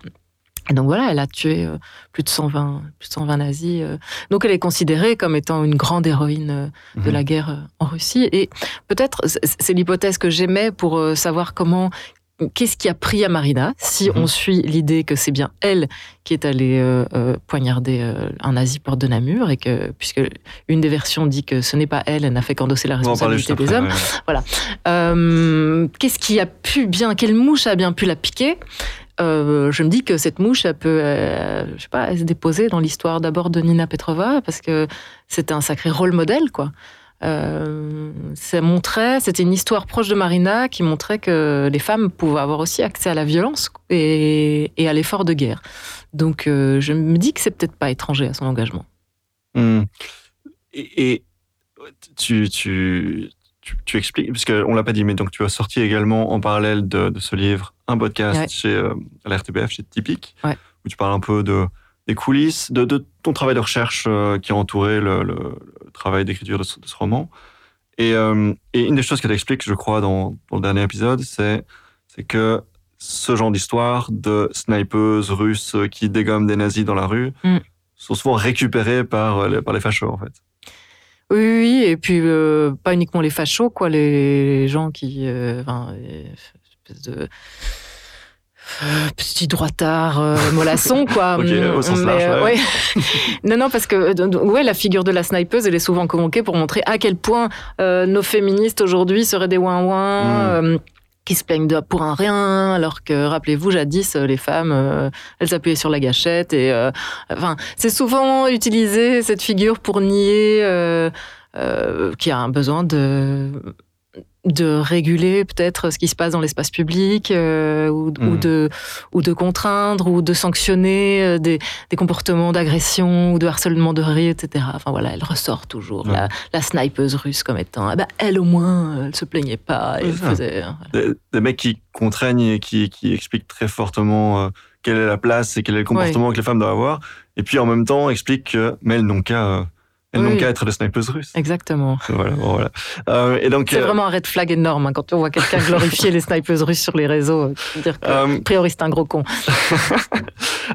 donc voilà, elle a tué euh, plus de 120, plus de 120 nazis. Donc elle est considérée comme étant une grande héroïne de mhm. la guerre en Russie. Et peut-être, c'est l'hypothèse que j'aimais pour savoir comment qu'est-ce qui a pris à Marina si Mhm. on suit l'idée que c'est bien elle qui est allée euh, euh, poignarder euh, un nazi porte de Namur et que puisque une des versions dit que ce n'est pas elle, elle n'a fait qu'endosser la responsabilité juste des après, hommes. ouais. Euh, Qu'est-ce qui a pu bien, quelle mouche a bien pu la piquer? Euh, Je me dis que cette mouche, elle peut, euh, je sais pas, elle se déposer dans l'histoire d'abord de Nina Petrova parce que c'était un sacré rôle modèle, quoi. Euh, ça montrait, c'était une histoire proche de Marina qui montrait que les femmes pouvaient avoir aussi accès à la violence et, et à l'effort de guerre. Donc euh, je me dis que c'est peut-être pas étranger à son engagement. Hmm. Et, et tu, tu, tu, tu expliques, parce qu'on l'a pas dit, mais donc tu as sorti également en parallèle de, de ce livre un podcast Ouais. chez euh, à la RTBF, chez Typique, Ouais. où tu parles un peu de, des coulisses, de, de ton travail de recherche euh, qui a entouré le, le- le travail d'écriture de, ce- de ce roman. Et, euh, et une des choses que tu expliques, je crois, dans, dans le dernier épisode, c'est que ce genre d'histoire de snipeuses russes qui dégomment des nazis dans la rue Mm. sont souvent récupérées par, euh, les- par les fachos, en fait. Oui, oui, et puis euh, pas uniquement les fachos, quoi, les gens qui, euh, enfin, espèce de petits droitards euh, mollassons, quoi. Ok, au sens large, euh, ouais. non, non, parce que euh, ouais, la figure de la snipeuse, elle est souvent convoquée pour montrer à quel point euh, nos féministes aujourd'hui seraient des ouin-ouin. Mm. euh, qui se plaignent de pour un rien, alors que rappelez-vous, jadis, les femmes, elles appuyaient sur la gâchette et, enfin, c'est souvent utilisé cette figure pour nier qu'il y a un besoin de de réguler peut-être ce qui se passe dans l'espace public euh, ou, ou Mhm. de ou de contraindre ou de sanctionner euh, des, des comportements d'agression ou de harcèlement de rue, etc. Enfin voilà, elle ressort toujours Ouais. la, la snipeuse russe comme étant bah, elle au moins elle se plaignait pas elle faisait Des, des mecs qui contraignent et qui, qui expliquent très fortement euh, quelle est la place et quel est le comportement que les femmes doivent avoir. Et puis en même temps expliquent que, mais elles n'ont qu'à euh, elles Oui. n'ont qu'à être des snipeuses russes. exactement. Voilà. Euh, et donc, C'est euh, vraiment un red flag énorme hein, quand on voit quelqu'un glorifier les snipeuses russes sur les réseaux. euh, dire que, a priori, c'est un gros con.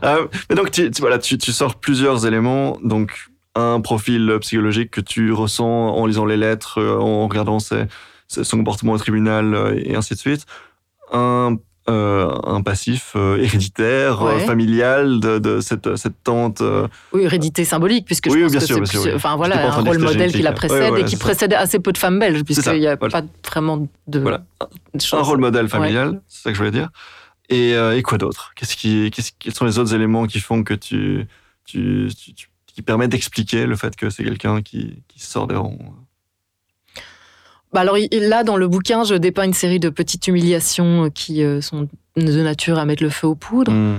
Euh, mais donc, tu, tu- voilà, tu, tu sors plusieurs éléments. Donc, un profil psychologique que tu ressens en lisant les lettres, en regardant ses- ses- son comportement au tribunal et ainsi de suite. Un, euh, un passif euh, héréditaire, euh, familial de, de cette, cette tante. Oui, hérédité symbolique, puisque Oui, je pense bien que sûr, c'est bien sûr, oui. Enfin voilà, un rôle modèle qui la précède ouais, ouais, et qui ça. précède assez peu de femmes belges, puisqu'il n'y a voilà. pas vraiment de, Voilà. un rôle modèle familial, c'est ça que je voulais dire. Et, et quoi d'autre? Qu'est-ce qui, qu'est-ce- Quels sont les autres éléments qui font que tu, tu, tu- tu- qui permettent d'expliquer le fait que c'est quelqu'un qui, qui sort des rangs Bah alors là, dans le bouquin, je dépeins une série de petites humiliations qui euh, sont de nature à mettre le feu aux poudres. Mmh.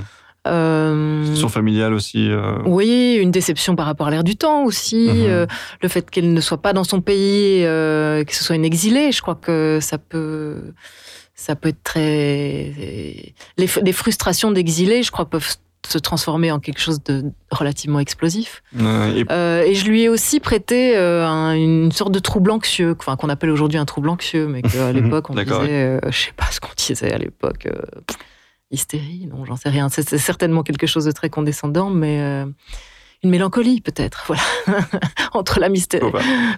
Euh, Situation familiale aussi. euh, Oui, une déception par rapport à l'air du temps aussi, Mhm. euh, le fait qu'elle ne soit pas dans son pays, euh, que ce soit une exilée, je crois que ça peut, ça peut être très. Les, les frustrations d'exilés, je crois, peuvent se transformer en quelque chose de relativement explosif. et Euh, et je lui ai aussi prêté euh, un- une sorte de trouble anxieux, enfin qu'on appelle aujourd'hui un trouble anxieux, mais qu'à l'époque on disait, euh, je sais pas ce qu'on disait à l'époque, hystérie, non, j'en sais rien. C'est certainement quelque chose de très condescendant, mais une mélancolie peut-être, voilà, entre la mystérie,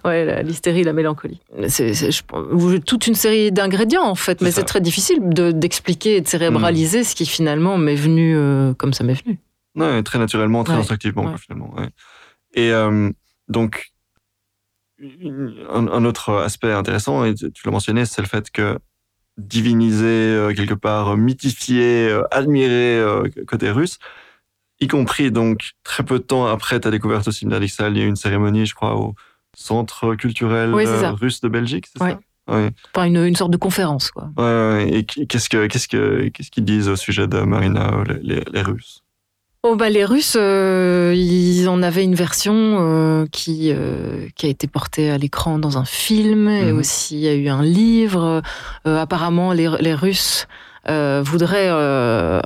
ouais, l'hystérie et la mélancolie. C'est c'est- je pense, toute une série d'ingrédients en fait, mais C'est ça. c'est très difficile de- d'expliquer et de cérébraliser ce qui finalement m'est venu euh, comme ça m'est venu. Ouais, très naturellement, très Ouais, instinctivement, ouais. finalement. Et euh, donc, un, un autre aspect intéressant, et tu l'as mentionné, c'est le fait que diviniser, euh, quelque part, mythifier, admirer côté russe, y compris donc très peu de temps après ta découverte au séminaire d'Ixelles, il y a eu une cérémonie, je crois, au Centre culturel Oui, euh, russe de Belgique, c'est ça? Ouais. Enfin, une, une sorte de conférence, quoi. Ouais, ouais, et qu'est-ce que qu'est-ce que qu'ils disent au sujet de Marina, euh, les, Russes? Oh bah les Russes, euh, ils en avaient une version euh, qui euh, qui a été portée à l'écran dans un film et Mhm. aussi il y a eu un livre. Apparemment, les, les Russes euh, voudraient euh,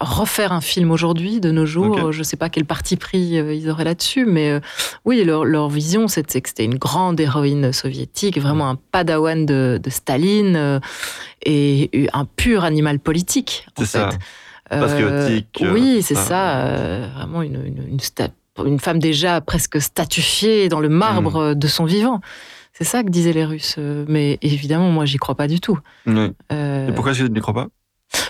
refaire un film aujourd'hui, de nos jours. Je ne sais pas quel parti pris euh, ils auraient là-dessus, mais euh, oui, leur, leur vision, c'était que c'était une grande héroïne soviétique, vraiment un padawan de, de Staline et un pur animal politique. en C'est ça. fait. Patriotique, oui, c'est ça. ça. vraiment une, une, une, sta- une femme déjà presque statifiée dans le marbre Mm. de son vivant. C'est ça que disaient les Russes. euh, Mais évidemment, moi, j'y crois pas du tout. Ouais. Euh, Et pourquoi est-ce que tu n'y crois pas?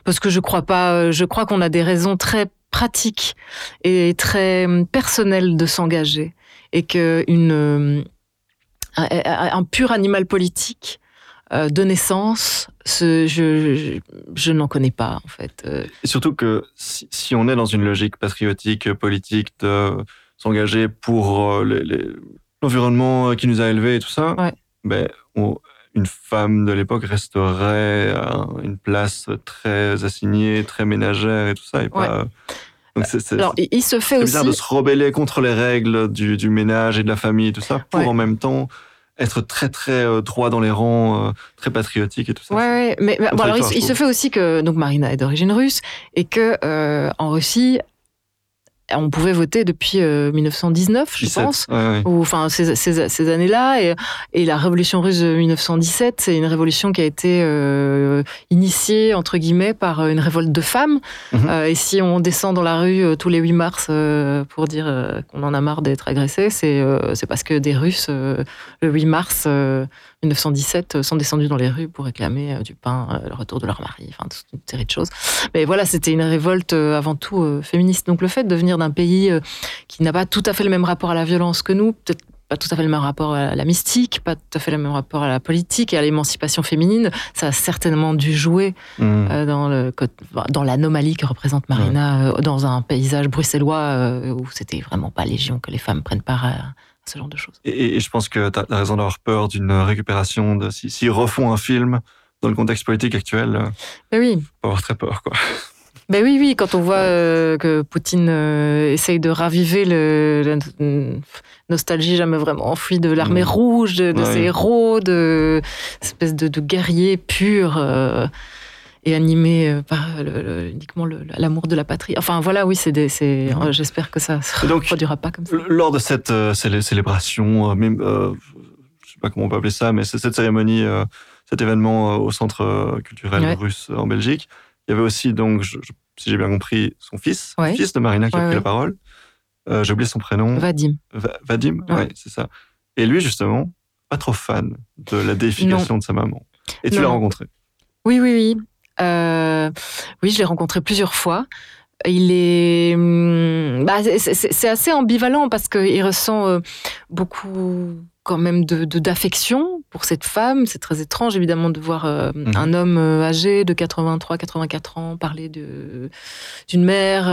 parce que je crois pas. Je crois qu'on a des raisons très pratiques et très hum, personnelles de s'engager, et que une un, pur animal politique euh, de naissance, ce, je, je, n'en connais pas en fait. Euh. Et surtout que si, on est dans une logique patriotique, politique, de s'engager pour euh, l'environnement qui nous a élevés et tout ça, ben, une femme de l'époque resterait à une place très assignée, très ménagère et tout ça. Et pas, donc c'est, Alors, il se fait aussi. de se rebeller contre les règles du, du, ménage et de la famille et tout ça, pour en même temps être très très euh, droit dans les rangs, euh, très patriotique et tout ça. Ouais, mais, bon, alors il, se fait aussi que donc Marina est d'origine russe et que euh, en Russie on pouvait voter depuis 1919, euh, je pense, ou enfin ces, ces, ces années-là. Et, et, la révolution russe de 1917, c'est une révolution qui a été euh, initiée entre guillemets par une révolte de femmes. Mhm. euh, et si on descend dans la rue euh, tous les 8 mars euh, pour dire qu'on en a marre d'être agressé, c'est c'est parce que des Russes le 8 mars 1917 euh, sont descendus dans les rues pour réclamer euh, du pain, euh, le retour de leur mari, enfin toute une série de choses. Mais voilà, c'était une révolte avant tout féministe. Donc le fait de venir d'un pays qui n'a pas tout à fait le même rapport à la violence que nous, peut-être pas tout à fait le même rapport à la mystique, pas tout à fait le même rapport à la politique et à l'émancipation féminine. Ça a certainement dû jouer mmh. dans, le, dans l'anomalie que représente Marina dans un paysage bruxellois où c'était vraiment pas légion que les femmes prennent part à, ce genre de choses. Et, je pense que tu as raison d'avoir peur d'une récupération, de, s'ils si, refont un film dans le contexte politique actuel, euh, ben oui. faut avoir très peur. Quoi. Ben oui, oui, quand on voit euh, que Poutine euh, essaye de raviver le, la nostalgie jamais vraiment enfuie de l'armée mmh. rouge, de, de ses héros, de espèce de, de guerriers purs et animé euh, par uniquement l'amour de la patrie. Enfin voilà, oui, c'est mhm. j'espère que ça ne se reproduira pas comme ça. Lors de cette euh, célébration, euh, même, je sais pas comment on peut appeler ça, mais cette cérémonie, cet événement au centre culturel russe en Belgique, il y avait aussi donc, si j'ai bien compris, son fils, le fils de Marina qui a pris la parole. j'ai oublié son prénom. Vadim. Vadim, ouais, c'est ça. Et lui justement, pas trop fan de la définition de sa maman. Et tu l'as rencontré. Oui, oui, oui. Euh, oui, je l'ai rencontré plusieurs fois. Il est, hum, bah, c'est assez ambivalent parce qu'il ressent euh, beaucoup quand même de d'affection pour cette femme. C'est très étrange évidemment de voir euh, mhm. un homme âgé de 83, 84 ans parler de d'une mère.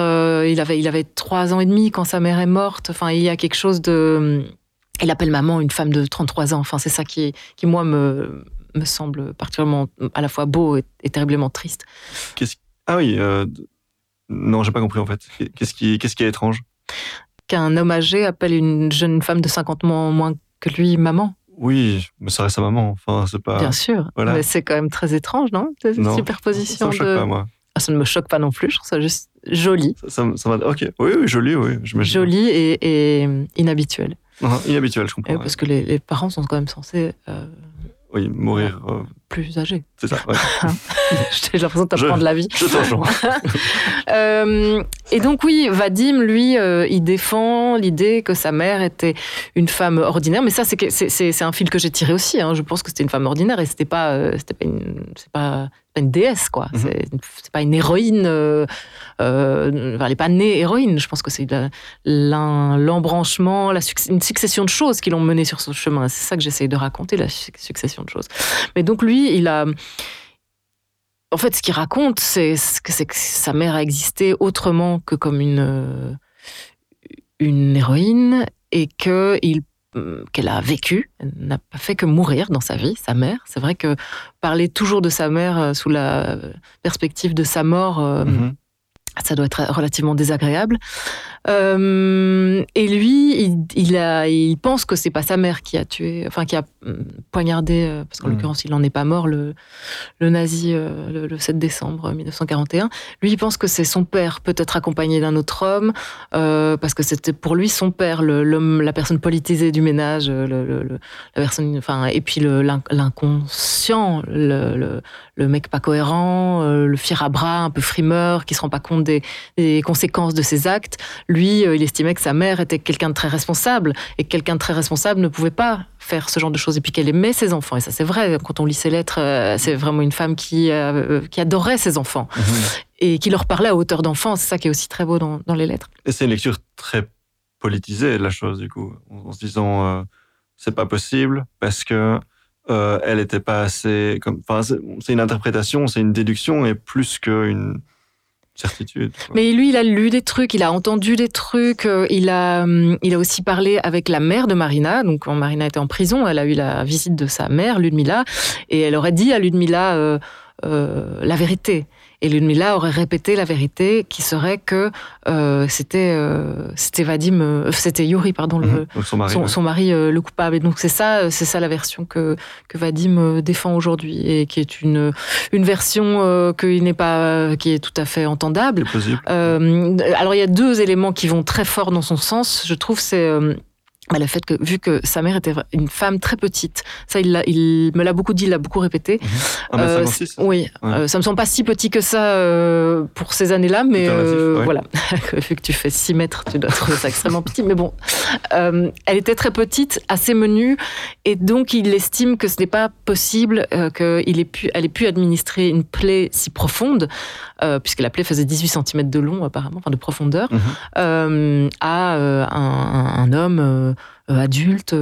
il avait il avait trois ans et demi quand sa mère est morte. Enfin, il y a quelque chose de hum, il appelle maman une femme de 33 ans. Enfin, c'est ça qui, qui moi me me semble particulièrement à la fois beau et, terriblement triste. ah oui, euh, non, j'ai pas compris en fait. Qu'est-ce qui, qu'est-ce qui est étrange? Qu'un homme âgé appelle une jeune femme de 50 ans moins que lui maman. Oui, mais ça reste sa maman. Enfin, c'est pas. Bien sûr. Mais c'est quand même très étrange, non? Cette superposition. Ça, me choque pas, moi. Ah, ça ne me choque pas non plus. Je trouve ça juste joli. Ça, ok. Oui, oui, joli, oui. Joli et, et inhabituel. inhabituel, je comprends. Parce que les, parents sont quand même censés euh, oui, mourir. Euh, plus âgé. C'est ça, ouais. J'ai l'impression de t'apprendre la vie. Je t'en euh, Et donc, oui, Vadim, lui, euh, il défend l'idée que sa mère était une femme ordinaire. Mais ça, c'est un fil que j'ai tiré aussi. Hein. Je pense que c'était une femme ordinaire et c'était pas, euh, c'était pas, une, pas, pas une déesse, quoi. Mhm. C'est pas une héroïne. Euh, euh, elle n'est pas née héroïne. Je pense que c'est l'embranchement, la une succession de choses qui l'ont menée sur ce chemin. C'est ça que j'essaye de raconter, la succession de choses. Mais donc, lui, il a. En fait, ce qu'il raconte, c'est que, que sa mère a existé autrement que comme une, une héroïne et qu'il qu'elle a vécu, n'a pas fait que mourir dans sa vie, sa mère. C'est vrai que parler toujours de sa mère euh, sous la perspective de sa mort, euh, mm-hmm ça doit être relativement désagréable. Euh, et lui, il, il, a, il pense que c'est pas sa mère qui a tué, enfin qui a hum, poignardé, euh, parce qu'en mm. l'occurrence il n'en est pas mort, le, le nazi euh, le, 7 décembre 1941. Lui, il pense que c'est son père, peut-être accompagné d'un autre homme, euh, parce que c'était pour lui son père, l'homme, la personne politisée du ménage, le, la personne, enfin, et puis l'inconscient, le, le, mec pas cohérent, le fier à bras, un peu frimeur, qui se rend pas compte des, des conséquences de ses actes. Lui, euh, il estimait que sa mère était quelqu'un de très responsable et que quelqu'un de très responsable ne pouvait pas faire ce genre de choses et puis qu'elle aimait ses enfants. Et ça, c'est vrai. Quand on lit ses lettres, euh, c'est vraiment une femme qui, euh, qui adorait ses enfants Mhm. et qui leur parlait à hauteur d'enfant. C'est ça qui est aussi très beau dans, dans les lettres. Et c'est une lecture très politisée de la chose, du coup, en, se disant euh, c'est pas possible parce que euh, elle était pas assez. Enfin, c'est une interprétation, c'est une déduction et plus qu'une Mais lui, il a lu des trucs, il a entendu des trucs, euh, il a, hum, il a aussi parlé avec la mère de Marina. Donc, quand Marina était en prison, elle a eu la visite de sa mère, Ludmila, et elle aurait dit à Ludmila euh, euh, la vérité. Et Ludmila aurait répété la vérité, qui serait que euh, c'était euh, c'était Vadim, euh, c'était Yuri, pardon, le, Mhm. Son mari. son, ouais. son mari le coupable. Et donc c'est ça, c'est ça la version que que Vadim défend aujourd'hui et qui est une une version qui n'est pas qui est tout à fait entendable. Alors il y a deux éléments qui vont très fort dans son sens, je trouve, c'est bah, le fait que vu que sa mère était une femme très petite, ça il, me l'a beaucoup dit, il l'a beaucoup répété. 1m56 Euh, c'est- oui, Ouais. euh, ça me semble pas si petit que ça euh, pour ces années-là, mais euh, ouais. voilà, vu que tu fais 6 mètres, tu dois trouver ça extrêmement petit. Mais bon, euh, elle était très petite, assez menue, et donc il estime que ce n'est pas possible euh, qu'elle ait pu, elle ait pu administrer une plaie si profonde, euh, puisque la plaie faisait 18 cm de long apparemment, enfin de profondeur, Mhm. euh, à euh, un, homme adulte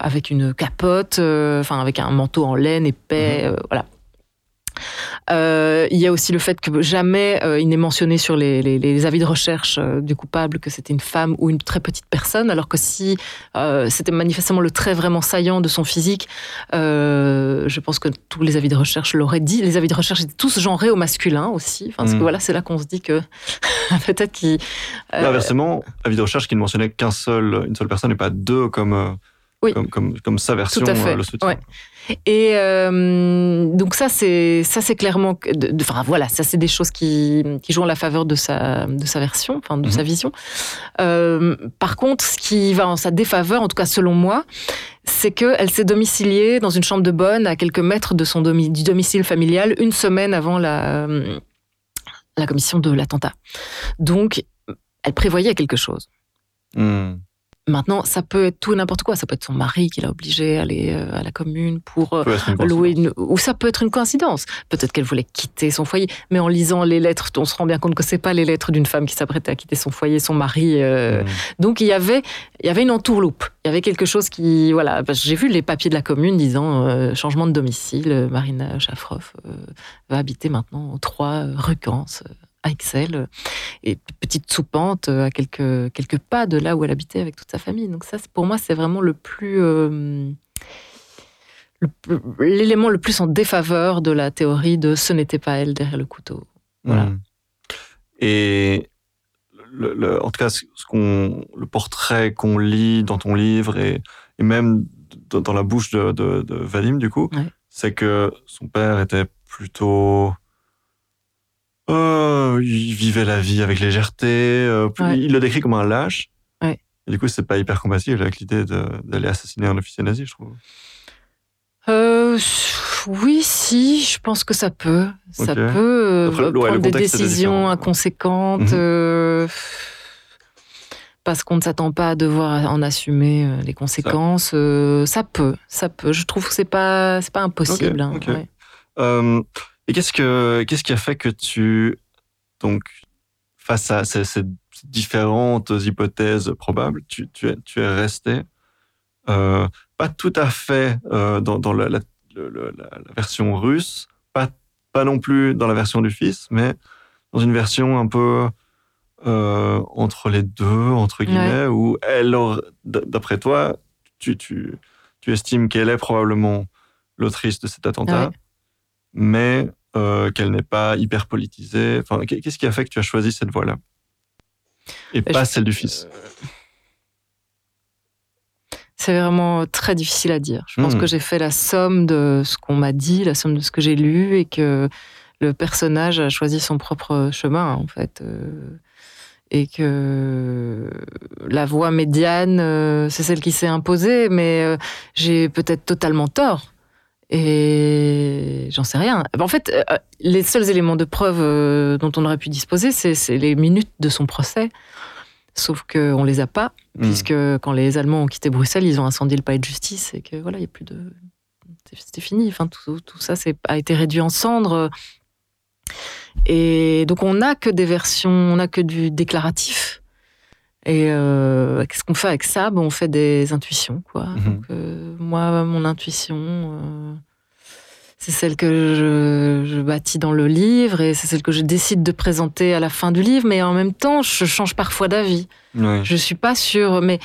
avec une capote, enfin avec un manteau en laine épais, euh, voilà. Euh, il y a aussi le fait que jamais euh, il n'est mentionné sur les, les- les avis de recherche euh, du coupable que c'était une femme ou une très petite personne, alors que si c'était manifestement le trait vraiment saillant de son physique, je pense que tous les avis de recherche l'auraient dit. Les avis de recherche étaient tous genrés au masculin aussi. Enfin, parce que Mm. voilà, c'est là qu'on se dit que peut-être qu'il. Là, Inversement, avis de recherche qui ne mentionnait qu'un seul, une seule personne et pas deux comme, Oui. comme, comme, comme sa version Tout à fait, euh, le soutient. ouais. Et euh, donc ça c'est ça c'est clairement enfin voilà ça c'est des choses qui, qui jouent en la faveur de sa de sa version enfin de Mhm. sa vision. Euh, par contre ce qui va en sa défaveur en tout cas selon moi c'est que elle s'est domiciliée dans une chambre de bonne à quelques mètres de son domi- du domicile familial une semaine avant la la commission de l'attentat. Donc elle prévoyait quelque chose. Hmm. Maintenant, ça peut être tout et n'importe quoi. Ça peut être son mari qui l'a obligée à aller euh, à la commune pour euh, une louer une... Ou ça peut être une coïncidence. Peut-être qu'elle voulait quitter son foyer. Mais en lisant les lettres, on se rend bien compte que c'est pas les lettres d'une femme qui s'apprêtait à quitter son foyer, son mari. euh. Hmm. Donc il y avait, il y avait une entourloupe. Il y avait quelque chose qui, voilà, j'ai vu les papiers de la commune disant euh, changement de domicile. Marina Chafroff euh, va habiter maintenant au 3 rue Cans, euh, à Excel, euh, et petite soupente euh, à quelques quelques pas de là où elle habitait avec toute sa famille. Donc ça, pour moi, c'est vraiment le plus euh, l'élément le plus en défaveur de la théorie de ce n'était pas elle derrière le couteau. Voilà. Hmm. Et le, le- en tout cas, ce le portrait qu'on lit dans ton livre et, et même dans, dans la bouche de, de, de Vadim, du coup, Ouais. c'est que son père était plutôt. Euh, il vivait la vie avec légèreté. euh, Ouais. Il le décrit comme un lâche. Ouais. Et du coup, c'est pas hyper compatible avec l'idée d'aller assassiner un officier nazi, je trouve. Euh, oui, si, je pense que ça peut. Ça peut euh, Après, ouais, le prendre des décisions inconséquentes. Mhm. parce qu'on ne s'attend pas à devoir en assumer les conséquences. euh, Ça, peut, ça peut. Je trouve que c'est pas, c'est pas impossible. hein, ouais. Euh, et qu'est-ce que qu'est-ce qui a fait que tu donc face à ces, ces différentes hypothèses probables, tu, tu es tu es resté euh, pas tout à fait euh, dans, dans la, la, version russe, pas pas non plus dans la version du fils, mais dans une version un peu euh, entre les deux entre guillemets où elle d'après toi tu, tu tu estimes qu'elle est probablement l'autrice de cet attentat Ouais. Mais euh, qu'elle n'est pas hyper politisée. Enfin, qu'est- qu'est-ce qui a fait que tu as choisi cette voie-là? Et Bah, pas je- celle du fils C'est vraiment très difficile à dire. Je pense Mhm. que j'ai fait la somme de ce qu'on m'a dit, la somme de ce que j'ai lu, et que le personnage a choisi son propre chemin, en fait. euh, et que la voie médiane, euh, c'est celle qui s'est imposée, mais euh, j'ai peut-être totalement tort. Et j'en sais rien. En fait, euh, les seuls éléments de preuve euh, dont on aurait pu disposer, c'est les minutes de son procès. Sauf qu'on les a pas, Hmm. puisque quand les Allemands ont quitté Bruxelles, ils ont incendié le palais de justice et que voilà, il y a plus de. C'était fini. Enfin, tout, tout ça a été réduit en cendres. Et donc, on n'a que des versions, on n'a que du déclaratif. Et euh, qu'est-ce qu'on fait avec ça? Ben, On fait des intuitions, quoi. Mhm. Donc, euh, moi, mon intuition, euh, c'est celle que je, je bâtis dans le livre et c'est celle que je décide de présenter à la fin du livre. Mais en même temps, je change parfois d'avis. Ouais. Je suis pas sûre, mais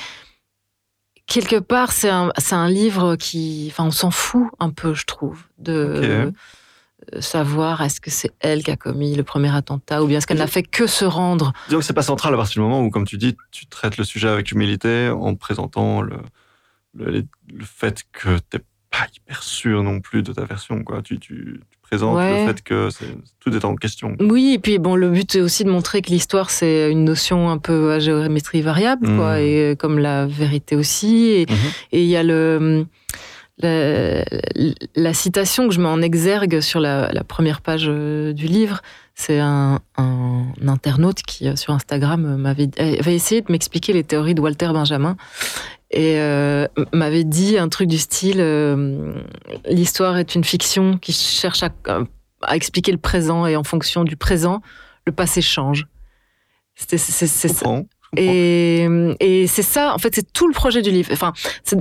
quelque part, c'est un, livre qui. Enfin, on s'en fout un peu, je trouve, de savoir est-ce que c'est elle qui a commis le premier attentat ou bien est-ce qu'elle n'a fait que se rendre. Disons que c'est pas central à partir du moment où, comme tu dis, tu traites le sujet avec humilité en présentant le, le, le fait que t'es pas hyper sûr non plus de ta version. Quoi. Tu, tu, tu présentes Ouais. le fait que tout est en question. Oui, et puis bon, le but est aussi de montrer que l'histoire, c'est une notion un peu à géométrie variable, quoi, Mhm. et comme la vérité aussi. Et et il y a le. La, citation que je mets en exergue sur la, première page euh, du livre, c'est un, internaute qui, euh, sur Instagram, euh, avait essayé de m'expliquer les théories de Walter Benjamin et m'avait dit un truc du style l'histoire est une fiction qui cherche à, à expliquer le présent et en fonction du présent, le passé change. C'est c'est- Et, et c'est ça, en fait, c'est tout le projet du livre. Enfin,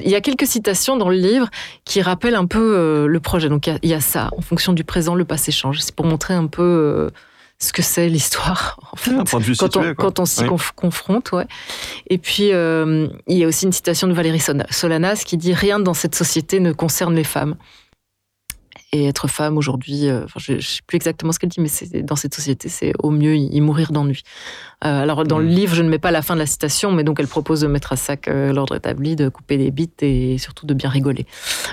il y a quelques citations dans le livre qui rappellent un peu euh, le projet. Donc, il y a- il y, a ça. En fonction du présent, le passé change. C'est pour montrer un peu euh, ce que c'est l'histoire, en fait. Un point de vue Quand situé, on, quand on s'y Oui. conf- confronte, ouais. Et puis, euh, il y a aussi une citation de Valérie Solanas qui dit Rien dans cette société ne concerne les femmes. Et être femme aujourd'hui, euh, enfin, je ne sais plus exactement ce qu'elle dit, mais c'est dans cette société, c'est au mieux y, y mourir d'ennui. Euh, alors, dans le Mm. livre, je ne mets pas la fin de la citation, mais donc elle propose de mettre à sac euh, l'ordre établi, de couper des bites et surtout de bien rigoler.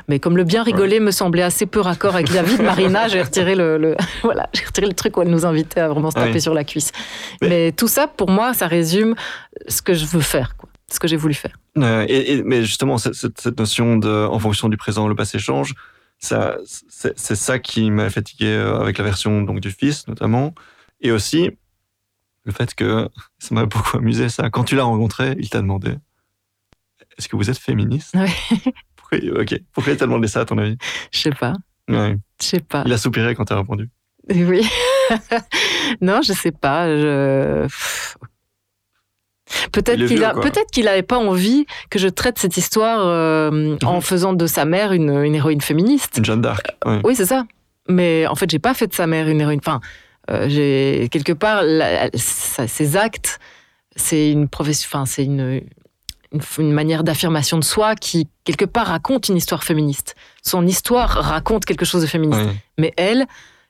Mais comme le bien rigoler me semblait assez peu raccord avec la vie de Marina, j'ai retiré le, le- voilà, j'ai retiré le truc où elle nous invitait à vraiment se taper Oui. sur la cuisse. Mais- Mais... tout ça, pour moi, ça résume ce que je veux faire, quoi. ce que j'ai voulu faire. Euh, et, et- mais justement, cette, cette- cette notion de, en fonction du présent, le passé change, ça, c'est, c'est ça qui m'a fatigué euh, avec la version donc du fils notamment, et aussi le fait que ça m'a beaucoup amusé ça. Quand tu l'as rencontré, il t'a demandé Est-ce que vous êtes féministe? Ouais. Pourquoi, ok. Pourquoi il t'a demandé ça à ton avis? Je sais pas, Ouais. je sais pas. Il a soupiré quand t'as répondu. Oui. non, je sais pas. Je... Peut-être qu'il vieux, a, quoi. peut-être qu'il avait pas envie que je traite cette histoire euh, en faisant de sa mère une, une héroïne féministe. Une Jeanne d'Arc. ouais. Oui, c'est ça. Mais en fait, j'ai pas fait de sa mère une héroïne. Enfin, euh, j'ai quelque part la- sa- ses actes, c'est une profession. Enfin, c'est une, une, une manière d'affirmation de soi qui quelque part raconte une histoire féministe. Son histoire raconte quelque chose de féministe. Mais elle,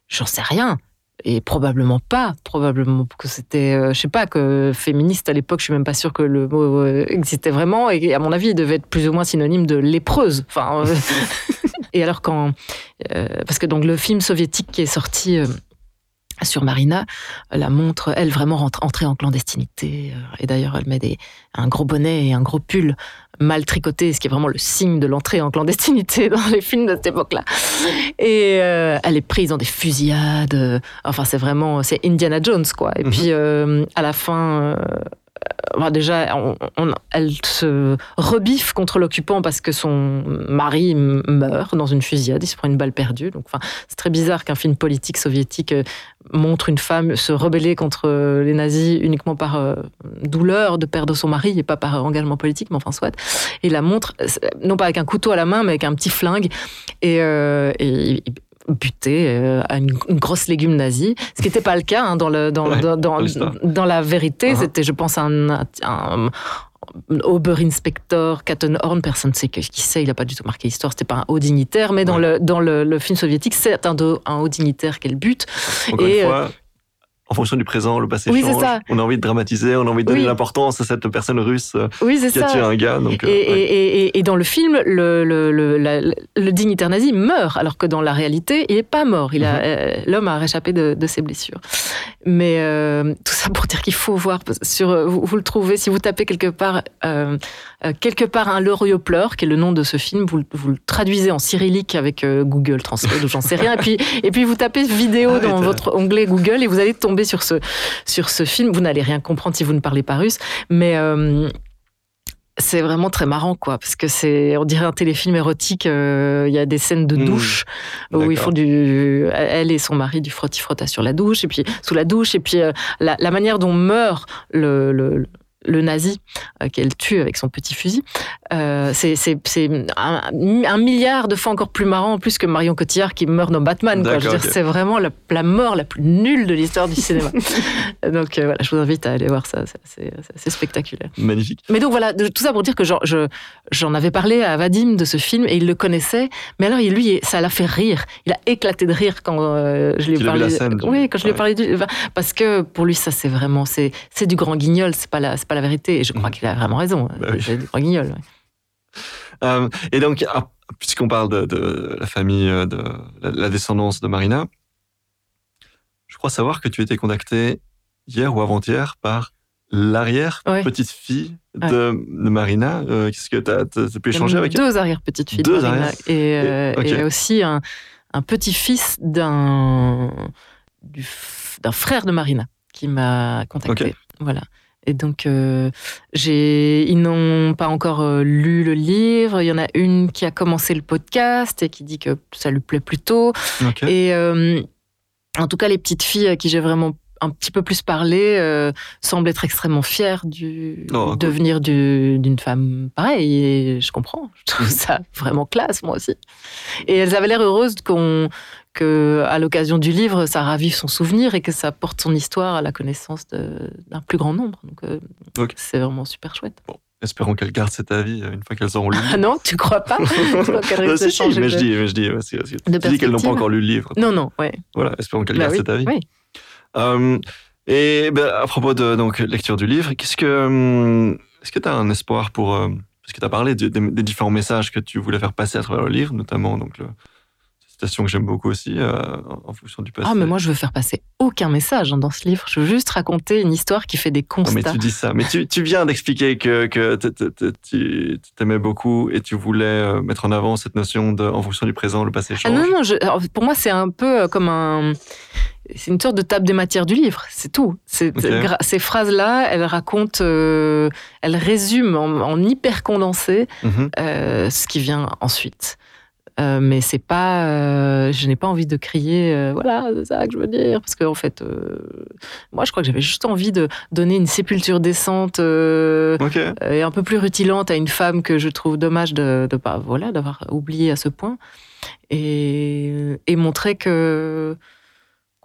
j'en sais rien. Et probablement pas. Probablement que c'était, euh, je sais pas, que féministe à l'époque, je suis même pas sûre que le mot euh, existait vraiment. Et à mon avis, il devait être plus ou moins synonyme de lépreuse. Enfin, euh, et alors quand, euh, parce que donc le film soviétique qui est sorti. Euh, sur Marina, la montre, elle, vraiment rentre, entrée en clandestinité. euh, Et d'ailleurs, elle met des, un gros bonnet et un gros pull mal tricoté, ce qui est vraiment le signe de l'entrée en clandestinité dans les films de cette époque-là. Et euh, elle est prise dans des fusillades. euh, Enfin, c'est vraiment, c'est Indiana Jones, quoi. Et Mhm. puis, euh, à la fin, euh, bah, déjà, elle se rebiffe contre l'occupant parce que son mari meurt dans une fusillade, il se prend une balle perdue. Donc, enfin, c'est très bizarre qu'un film politique soviétique euh, montre une femme se rebeller contre euh, les nazis uniquement par douleur de perdre son mari et pas par engagement politique, mais enfin, soit. Et la montre, non pas avec un couteau à la main, mais avec un petit flingue. Buté euh, à une, une grosse légume nazie, ce qui n'était pas le cas hein, dans, le, dans, Ouais, dans, dans dans, l'histoire. dans la vérité. Uh-huh. C'était, je pense, un, un, un Oberinspector Kattenhorn, personne ne sait qui c'est, il n'a pas du tout marqué l'histoire, c'était pas un haut dignitaire, mais dans, Ouais. le, dans le, le film soviétique, c'est un, un haut dignitaire qu'elle bute. Encore Et, une fois, en fonction du présent, le passé Oui, change. ça. On a envie de dramatiser, on a envie de donner Oui. l'importance à cette personne russe euh, Oui, qui a tué un gars. Donc, Et, euh, ouais. et- et- et dans le film, le, le, le, la- le dignitaire nazi meurt, alors que dans la réalité, il n'est pas mort. Il a, Mhm. euh, L'homme a réchappé de, de ses blessures. Mais euh, tout ça pour dire qu'il faut voir sur. Vous, vous le trouvez si vous tapez quelque part, euh, quelque part un Loriot pleure, qui est le nom de ce film. Vous, le- vous le traduisez en cyrillique avec Google Translate j'en sais rien. Et puis, et puis vous tapez vidéo Ah dans votre onglet Google et vous allez tomber sur ce sur ce film. Vous n'allez rien comprendre si vous ne parlez pas russe, mais euh, c'est vraiment très marrant, quoi, parce que c'est, on dirait un téléfilm érotique. euh, Il y a des scènes de Mmh. douche où ils font du, elle et son mari du frotti frotta sur la douche, et puis sous la douche, et puis euh, la, la manière dont meurt le, le, le nazi qu'elle tue avec son petit fusil, euh, c'est un, un milliard de fois encore plus marrant en plus que Marion Cotillard qui meurt dans Batman. C'est vraiment la, la mort la plus nulle de l'histoire du cinéma. donc euh, voilà, je vous invite à aller voir ça, c'est assez- spectaculaire. Magnifique. Mais donc voilà, tout ça pour dire que j'en je, avais parlé à Vadim de ce film et il le connaissait. Mais alors, lui, ça l'a fait rire. Il a éclaté de rire quand euh, je lui ai parlé. scène oui, quand je lui ai parlé du. enfin, Parce que pour lui, ça, c'est vraiment. C'est, du grand guignol, c'est pas la, pas la vérité. Et je crois Mhm. qu'il a vraiment raison. Bah oui. C'est du grand guignol. ouais. Euh, et donc, ah, puisqu'on parle de, de la famille, euh, de la, la descendance de Marina, je crois savoir que tu étais contacté hier ou avant-hier par l'arrière Ouais. petite fille de, de Marina. Euh, Qu'est-ce que tu as, pu échanger avec elle Deux arrière-petites-filles. de Deux Marina. arrière- Et, euh, Et- aussi un, un petit-fils d'un, frère de Marina qui m'a contacté. Ok. Voilà. Et donc, euh, j'ai, ils n'ont pas encore euh, lu le livre. Il y en a une qui a commencé le podcast et qui dit que ça lui plaît plutôt. Et euh, en tout cas, les petites filles à qui j'ai vraiment un petit peu plus parlé semblent être extrêmement fières du Oh, cool. devenir du- d'une femme pareille. Et je comprends. Je trouve ça vraiment classe, moi aussi. Et elles avaient l'air heureuses qu'on que à l'occasion du livre, ça ravive son souvenir et que ça porte son histoire à la connaissance d'un plus grand nombre. Donc, euh, c'est vraiment super chouette. Espérons qu'elles gardent cet avis euh, une fois qu'elles auront lu. Ah non, tu crois pas? Si, mais de- je dis, mais je dis, parce que- parce que tu dis qu'elles n'ont pas encore lu le livre. Non, non, ouais. Voilà, espérons qu'elles Bah gardent oui, cet avis. oui. Euh, et ben, à propos de donc, lecture du livre, qu'est-ce que, hum, est-ce que tu as un espoir pour. euh, parce que tu as parlé de- des, des différents messages que tu voulais faire passer à travers le livre, notamment donc, le, citation que j'aime beaucoup aussi, euh, en, fonction du passé. Ah, mais moi, je veux faire passer aucun message hein, dans ce livre. Je veux juste raconter une histoire qui fait des Non, mais constats. tu dis ça. Mais tu, tu viens d'expliquer que, tu t'aimais beaucoup et tu voulais euh, mettre en avant cette notion de, en fonction du présent, le passé Ah change. non, non, je- pour moi, c'est un peu euh, comme un. C'est une sorte de table des matières du livre, c'est tout. Ces phrases-là, elles racontent, euh, elles résument en, en hyper condensé Mhm. euh, ce qui vient ensuite. Euh, mais c'est pas, euh, je n'ai pas envie de crier, euh, voilà, c'est ça que je veux dire, parce qu'en fait, euh, moi, je crois que j'avais juste envie de donner une sépulture décente euh, et un peu plus rutilante à une femme que je trouve dommage de, de pas, voilà, d'avoir oublié à ce point, et, et montrer que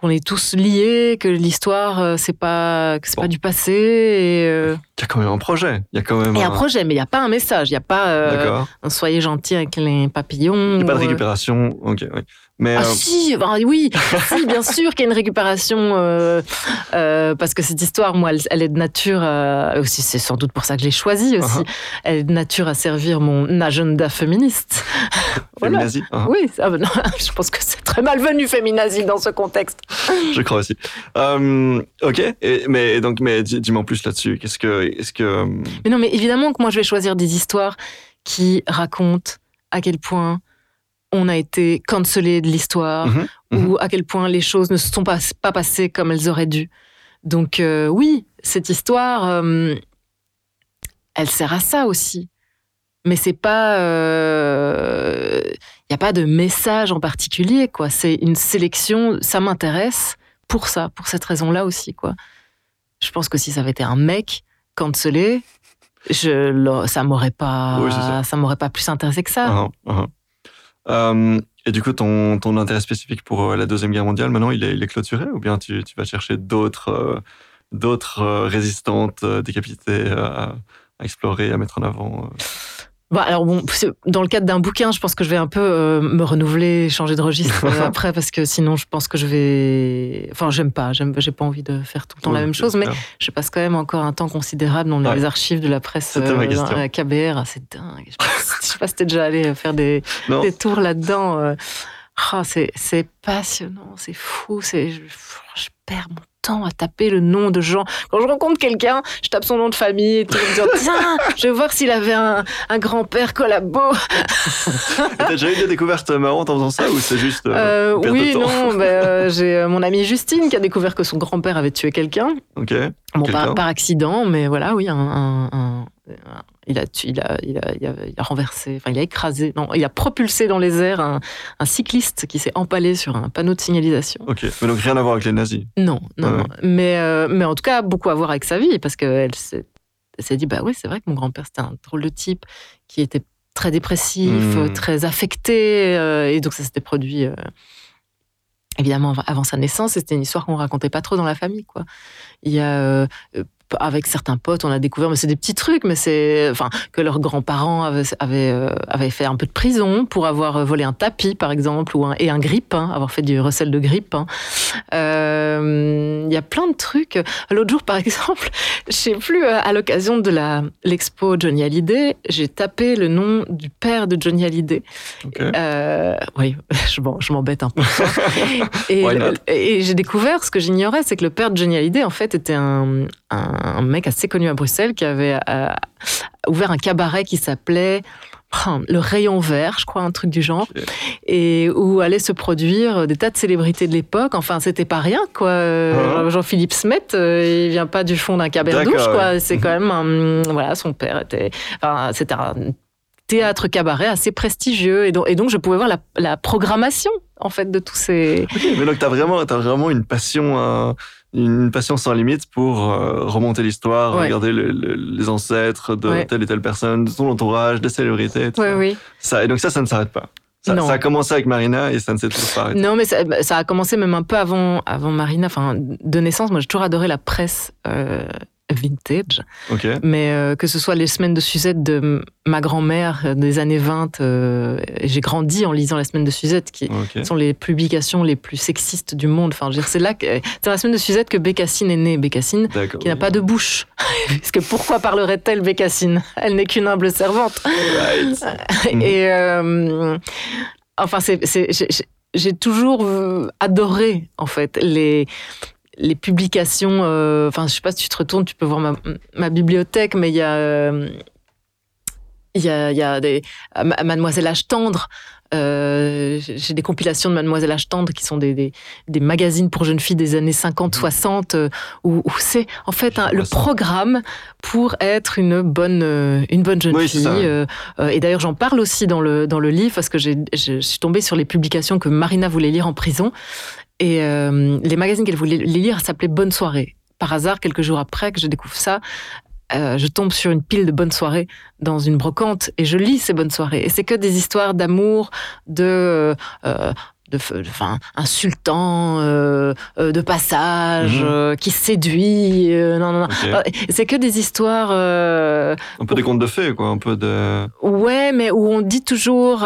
qu'on est tous liés, que l'histoire euh, c'est pas que c'est Bon. pas du passé et, euh, Il y a quand même un projet. Il y a quand même et un projet, mais il n'y a pas un message, il n'y a pas euh, un soyez gentil avec les papillons. Il n'y a pas de euh, récupération. Ok, oui. Mais Ah euh, si, bah oui, si, bien sûr qu'il y a une récupération, euh, euh, parce que cette histoire, moi, elle, elle est de nature, aussi, c'est sans doute pour ça que je l'ai choisie aussi, Uh-huh. elle est de nature à servir mon agenda féministe. voilà. féminazie, hein, Oui, non, je pense que c'est très malvenu féminazie dans ce contexte. je crois aussi. Ok. Et, mais donc, mais dis- dis-moi en plus là-dessus. Qu'est-ce que, est-ce que, Mais non, mais évidemment que moi, je vais choisir des histoires qui racontent à quel point on a été cancelé de l'histoire, Mhm, mhm. ou à quel point les choses ne se sont pas, pas passées comme elles auraient dû. Donc euh, oui, cette histoire, euh, elle sert à ça aussi. Mais c'est pas, il n'y a pas de message en particulier, quoi. C'est une sélection. Ça m'intéresse pour ça, pour cette raison-là aussi, quoi. Je pense que si ça avait été un mec cancelé, je, ça m'aurait pas, Oui, ça. ça m'aurait pas plus intéressé que ça. Ah, ah. Euh, et du coup, ton, intérêt spécifique pour euh, la Deuxième Guerre mondiale, maintenant, il est, clôturé ou bien tu, vas chercher d'autres euh, résistantes décapitées à, explorer, à mettre en avant Bah, alors bon, dans le cadre d'un bouquin, je pense que je vais un peu euh, me renouveler, changer de registre euh, après, parce que sinon, je pense que je vais. Enfin, j'aime pas, j'aime, j'ai pas envie de faire tout le temps la même chose, mais je passe quand même encore un temps considérable dans les archives de la presse question. la KBR. Ah, C'est dingue. Je sais pas, je sais pas si t'es déjà allé faire des, des tours là-dedans. Ah, c'est, passionnant, c'est fou, c'est, je, je perds mon temps à taper le nom de gens. Quand je rencontre quelqu'un, je tape son nom de famille et tout, me disant, tiens, je vais voir s'il avait un, un grand-père collabo. t'as déjà eu des découvertes marrantes en faisant ça ou c'est juste. euh, Euh, de oui, temps non, ben, euh, j'ai euh, mon amie Justine qui a découvert que son grand-père avait tué quelqu'un. Ok. Bon, Quelqu'un par, par accident, mais voilà, oui, un, un- un- un- il, a, il, a, il, a, il, a, il a renversé, enfin, il a écrasé, non, il a propulsé dans les airs un, un cycliste qui s'est empalé sur un panneau de signalisation. Ok. Mais donc rien à voir avec les nazis. Non, non, Ouais. non. Mais, euh, mais en tout cas, beaucoup à voir avec sa vie, parce qu'elle s'est, dit, bah oui, c'est vrai que mon grand-père, c'était un drôle de type qui était très dépressif, Hmm. très affecté, euh, et donc ça s'était produit. euh, Évidemment, av- avant sa naissance, et c'était une histoire qu'on racontait pas trop dans la famille, quoi. Il y a, euh, avec certains potes, on a découvert, mais c'est des petits trucs, mais c'est, enfin, que leurs grands-parents avaient, avaient, euh, avaient fait un peu de prison pour avoir euh, volé un tapis, par exemple, ou un, et un grip, hein, avoir fait du recel de grip. hein. Euh, Il y a plein de trucs. L'autre jour, par exemple, je sais plus, à l'occasion de la l'expo Johnny Hallyday, j'ai tapé le nom du père de Johnny Hallyday. Euh, oui, je m'embête un peu. et et j'ai découvert ce que j'ignorais, c'est que le père de Johnny Hallyday, en fait, était un, un mec assez connu à Bruxelles qui avait euh, ouvert un cabaret qui s'appelait oh, le rayon vert, je crois, un truc du genre, et où allaient se produire des tas de célébrités de l'époque. Enfin, c'était pas rien, quoi. Euh, Ah. Jean-Philippe Smet, euh, il vient pas du fond d'un cabaret douche, quoi. ouais. C'est quand même un, voilà, son père était, enfin, c'était un théâtre cabaret assez prestigieux, et donc, et donc je pouvais voir la, la programmation en fait de tous ces. Ok, mais donc t'as vraiment, vraiment une passion, euh, une passion sans limite pour euh, remonter l'histoire, Ouais. regarder le- le- les ancêtres de Ouais. telle et telle personne, de son entourage, des célébrités. tout Oui, ça. oui. Ça, et donc ça, ça ne s'arrête pas. Ça, a commencé avec Marina et ça ne s'est toujours pas arrêté. Non, mais ça, ça a commencé même un peu avant, avant Marina, enfin, de naissance. Moi, j'ai toujours adoré la presse euh, vintage. Mais euh, que ce soit les semaines de Suzette de ma grand-mère des années 20, euh, j'ai grandi en lisant la semaine de Suzette, qui sont les publications les plus sexistes du monde. Enfin, c'est là que c'est la semaine de Suzette que Bécassine est née. Bécassine, qui n'a pas de bouche. Parce que pourquoi parlerait-elle Bécassine? Elle n'est qu'une humble servante. Right. Et euh, enfin, c'est, j'ai- toujours adoré en fait les les publications. euh, Enfin, je sais pas si tu te retournes, tu peux voir ma, ma bibliothèque, mais il y a euh, il y a, il y a des Ma- Mademoiselle Âge tendre. euh, j'ai des compilations de Mademoiselle Âge tendre qui sont des, des, des magazines pour jeunes filles des années 50-60 euh, où, où c'est en fait le programme pour être une bonne, euh, une bonne jeune Oui, fille. euh, euh, et d'ailleurs, j'en parle aussi dans le, dans le livre parce que je suis tombée sur les publications que Marina voulait lire en prison. Et euh, les magazines qu'elle voulait les lire s'appelaient Bonne soirée. Par hasard, quelques jours après que je découvre ça, euh, je tombe sur une pile de bonnes soirées dans une brocante et je lis ces bonnes soirées. Et c'est que des histoires d'amour, de. euh, de, enfin, un sultan euh, euh, de passage Mhm. euh, qui séduit. non, non, non. C'est que des histoires Un peu des contes de fées, quoi. Un peu de. Ouais, mais où on dit toujours.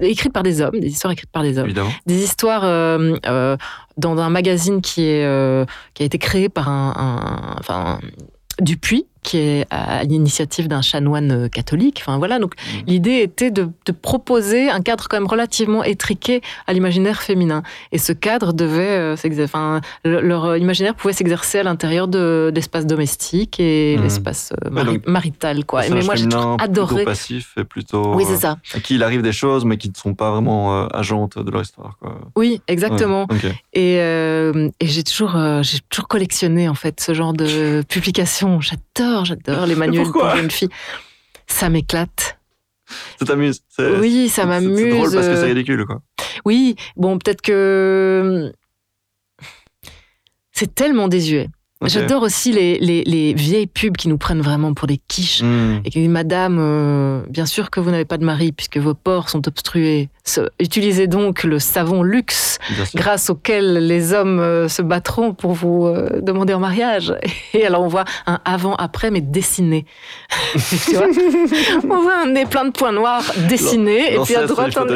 Écrites par des hommes, des histoires écrites par des hommes. Évidemment. Des histoires euh, euh, dans un magazine qui, est, euh, qui a été créé par un. un- enfin, Dupuis, qui est à l'initiative d'un chanoine euh, catholique. Enfin voilà, donc Mhm. l'idée était de, de proposer un cadre quand même relativement étriqué à l'imaginaire féminin. Et ce cadre devait, euh, s'exer- enfin, le- leur imaginaire pouvait s'exercer à l'intérieur de l'espace domestique et Mhm. l'espace euh, mari- Ouais, donc, marital, quoi. Mais moi, j'ai toujours adoré. Plutôt passif et plutôt. Oui, c'est euh, ça. À qui il arrive des choses, mais qui ne sont pas vraiment euh, agentes de leur histoire, quoi. Oui, exactement. Ouais. Et, euh, et j'ai toujours, euh, j'ai toujours collectionné en fait ce genre de publications. J'adore, j'adore les manuels pour jeunes filles. Ça m'éclate. Ça t'amuse. Oui, ça m'amuse. C'est drôle parce que c'est ridicule, quoi. Oui, bon, peut-être que c'est tellement désuet. J'adore aussi les, les, les vieilles pubs qui nous prennent vraiment pour des quiches. Hmm. Et qui disent, Madame, euh, bien sûr que vous n'avez pas de mari puisque vos pores sont obstrués. Ce- utilisez donc le savon luxe grâce auquel les hommes euh, se battront pour vous euh, demander en mariage. Et alors on voit un avant-après mais dessiné. tu vois on voit un nez plein de points noirs dessiné et puis à droite un-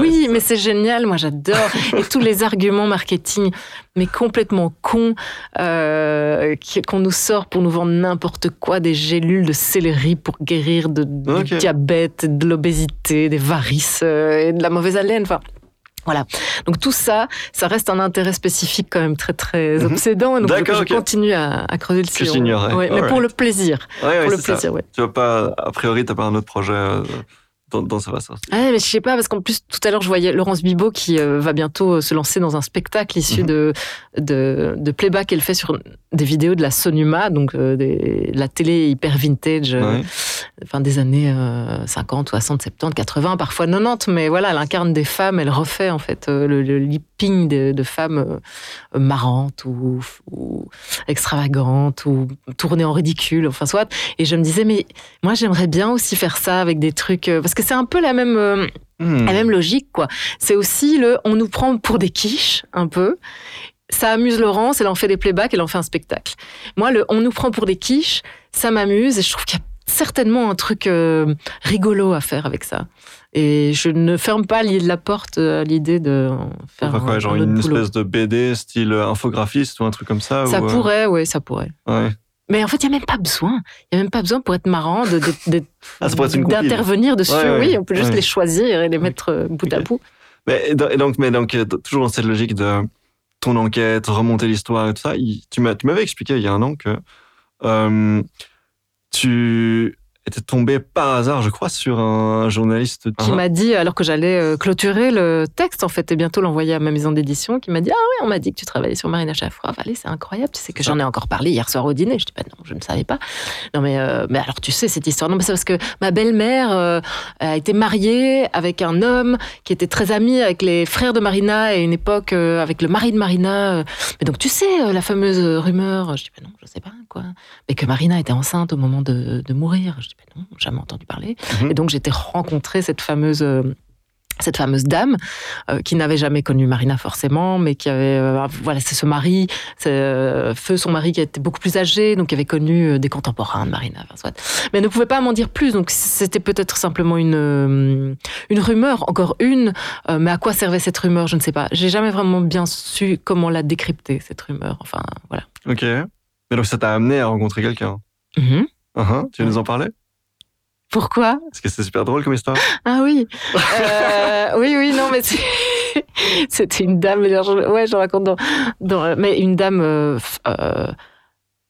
oui, mais c'est génial, moi j'adore. Et tous les arguments marketing, mais complètement cons, euh, qu'on nous sort pour nous vendre n'importe quoi, des gélules de céleri pour guérir de, du diabète, de l'obésité, des varices euh, et de la mauvaise haleine. Enfin, voilà. Donc tout ça, ça reste un intérêt spécifique quand même très très Mhm. obsédant. Et donc je, continue à, à creuser le sillon. Ouais, mais pour le plaisir. Ouais, ouais, pour le ça. plaisir, ouais. Tu vas pas, a priori, t'as pas un autre projet euh, dont, dont ça va sortir. Ah, mais je sais pas, parce qu'en plus, tout à l'heure, je voyais Laurence Bibot qui euh, va bientôt euh, se lancer dans un spectacle issu Mhm. de, de, de playback qu'elle fait sur des vidéos de la Sonuma, donc euh, des- la télé hyper vintage, euh, Ouais. enfin des années euh, 50, 60, 70, 80, parfois 90, mais voilà, elle incarne des femmes, elle refait en fait euh, le, le lipping de, de femmes euh, marrantes ou, ou extravagantes ou tournées en ridicule, enfin soit. Et je me disais, mais moi j'aimerais bien aussi faire ça avec des trucs, euh, parce que c'est un peu la même... euh, Hmm. la même logique, quoi. C'est aussi le on nous prend pour des quiches, un peu. Ça amuse Laurence, elle en fait des playbacks, elle en fait un spectacle. Moi, le on nous prend pour des quiches, ça m'amuse et je trouve qu'il y a certainement un truc euh, rigolo à faire avec ça. Et je ne ferme pas la porte à l'idée de faire Enfin, quoi, un, genre un autre une boulot. espèce de BD style infographiste ou un truc comme ça Ça ou, euh, pourrait, oui, ça pourrait. ouais. Mais en fait, il n'y a même pas besoin. Il n'y a même pas besoin pour être marrant de, de- de- Ah, d'intervenir dessus. Ouais, oui, on peut juste les choisir et les mettre euh, bout à bout. Mais, donc, mais donc, euh, toujours dans cette logique de ton enquête, remonter l'histoire et tout ça, tu m'avais expliqué il y a un an que euh, tu étais tombé par hasard, je crois, sur un journaliste qui Hein m'a dit, alors que j'allais euh, clôturer le texte, en fait, et bientôt l'envoyer à ma maison d'édition, qui m'a dit Ah oui, on m'a dit que tu travaillais sur Marina Chafroif. Allez, c'est incroyable, tu sais que j'en ai encore parlé hier soir au dîner. Je dis Bah non, je ne savais pas. Non, mais, euh, mais alors tu sais cette histoire. Non, mais c'est parce que ma belle-mère euh, a été mariée avec un homme qui était très ami avec les frères de Marina et une époque euh, avec le mari de Marina. Mais donc tu sais, la fameuse rumeur. Je dis Bah non, je sais pas, quoi. Mais que Marina était enceinte au moment de, de mourir. Je dis Bah non, jamais entendu parler. Mhm. Et donc j'étais rencontré cette fameuse euh, cette fameuse dame euh, qui n'avait jamais connu Marina forcément, mais qui avait euh, voilà c'est ce mari, c'est euh, feu son mari qui était beaucoup plus âgé, donc qui avait connu des contemporains de Marina, enfin, soit. mais elle ne pouvait pas m'en dire plus, donc c'était peut-être simplement une une rumeur, encore une, mais à quoi servait cette rumeur, je ne sais pas. J'ai jamais vraiment bien su comment la décrypter cette rumeur. Enfin voilà. Ok. Mais donc, ça t'a amené à rencontrer quelqu'un. Mhm. Uhum. Tu veux nous en parler? Pourquoi Parce que c'est super drôle comme histoire. Ah oui. Euh, oui, oui, non, mais c'est- c'était une dame, ouais, je raconte dans, dans- mais une dame euh, euh,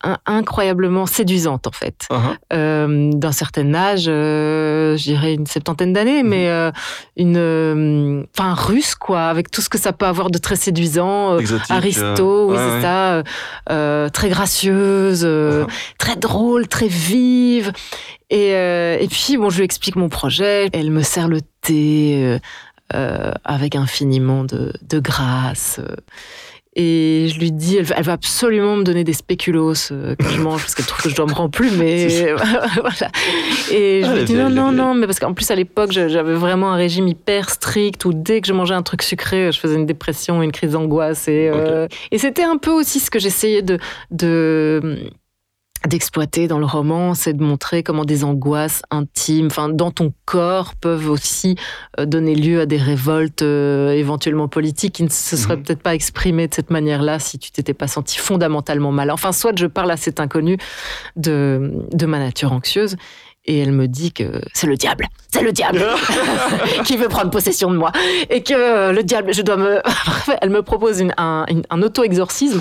in- incroyablement séduisante en fait, Uhum. Euh, d'un certain âge, je dirais une septantaine d'années, mais euh, une, enfin russe quoi, avec tout ce que ça peut avoir de très séduisant. Aristo, oui, c'est ouais. ça, très gracieuse, Uhum. très drôle, très vive. Et, euh, et puis, bon, je lui explique mon projet. Elle me sert le thé euh, euh, avec infiniment de, de grâce. euh. Et je lui dis, elle, va- elle va absolument me donner des spéculoos euh, que je mange parce qu'elle trouve que je dois me rendre plus, mais voilà. Et je Ah, lui dis non, non, non, mais parce qu'en plus à l'époque j'avais vraiment un régime hyper strict où dès que je mangeais un truc sucré, je faisais une dépression, une crise d'angoisse. Et, euh, et c'était un peu aussi ce que j'essayais de, de d'exploiter dans le roman, c'est de montrer comment des angoisses intimes, enfin dans ton corps, peuvent aussi euh, donner lieu à des révoltes euh, éventuellement politiques qui ne se seraient Mhm. peut-être pas exprimées de cette manière-là si tu t'étais pas senti fondamentalement mal. Enfin, soit je parle à cet inconnu de, de ma nature anxieuse et elle me dit que c'est le diable, c'est le diable qui veut prendre possession de moi et que le diable, je dois me. Elle me propose une- un, auto-exorcisme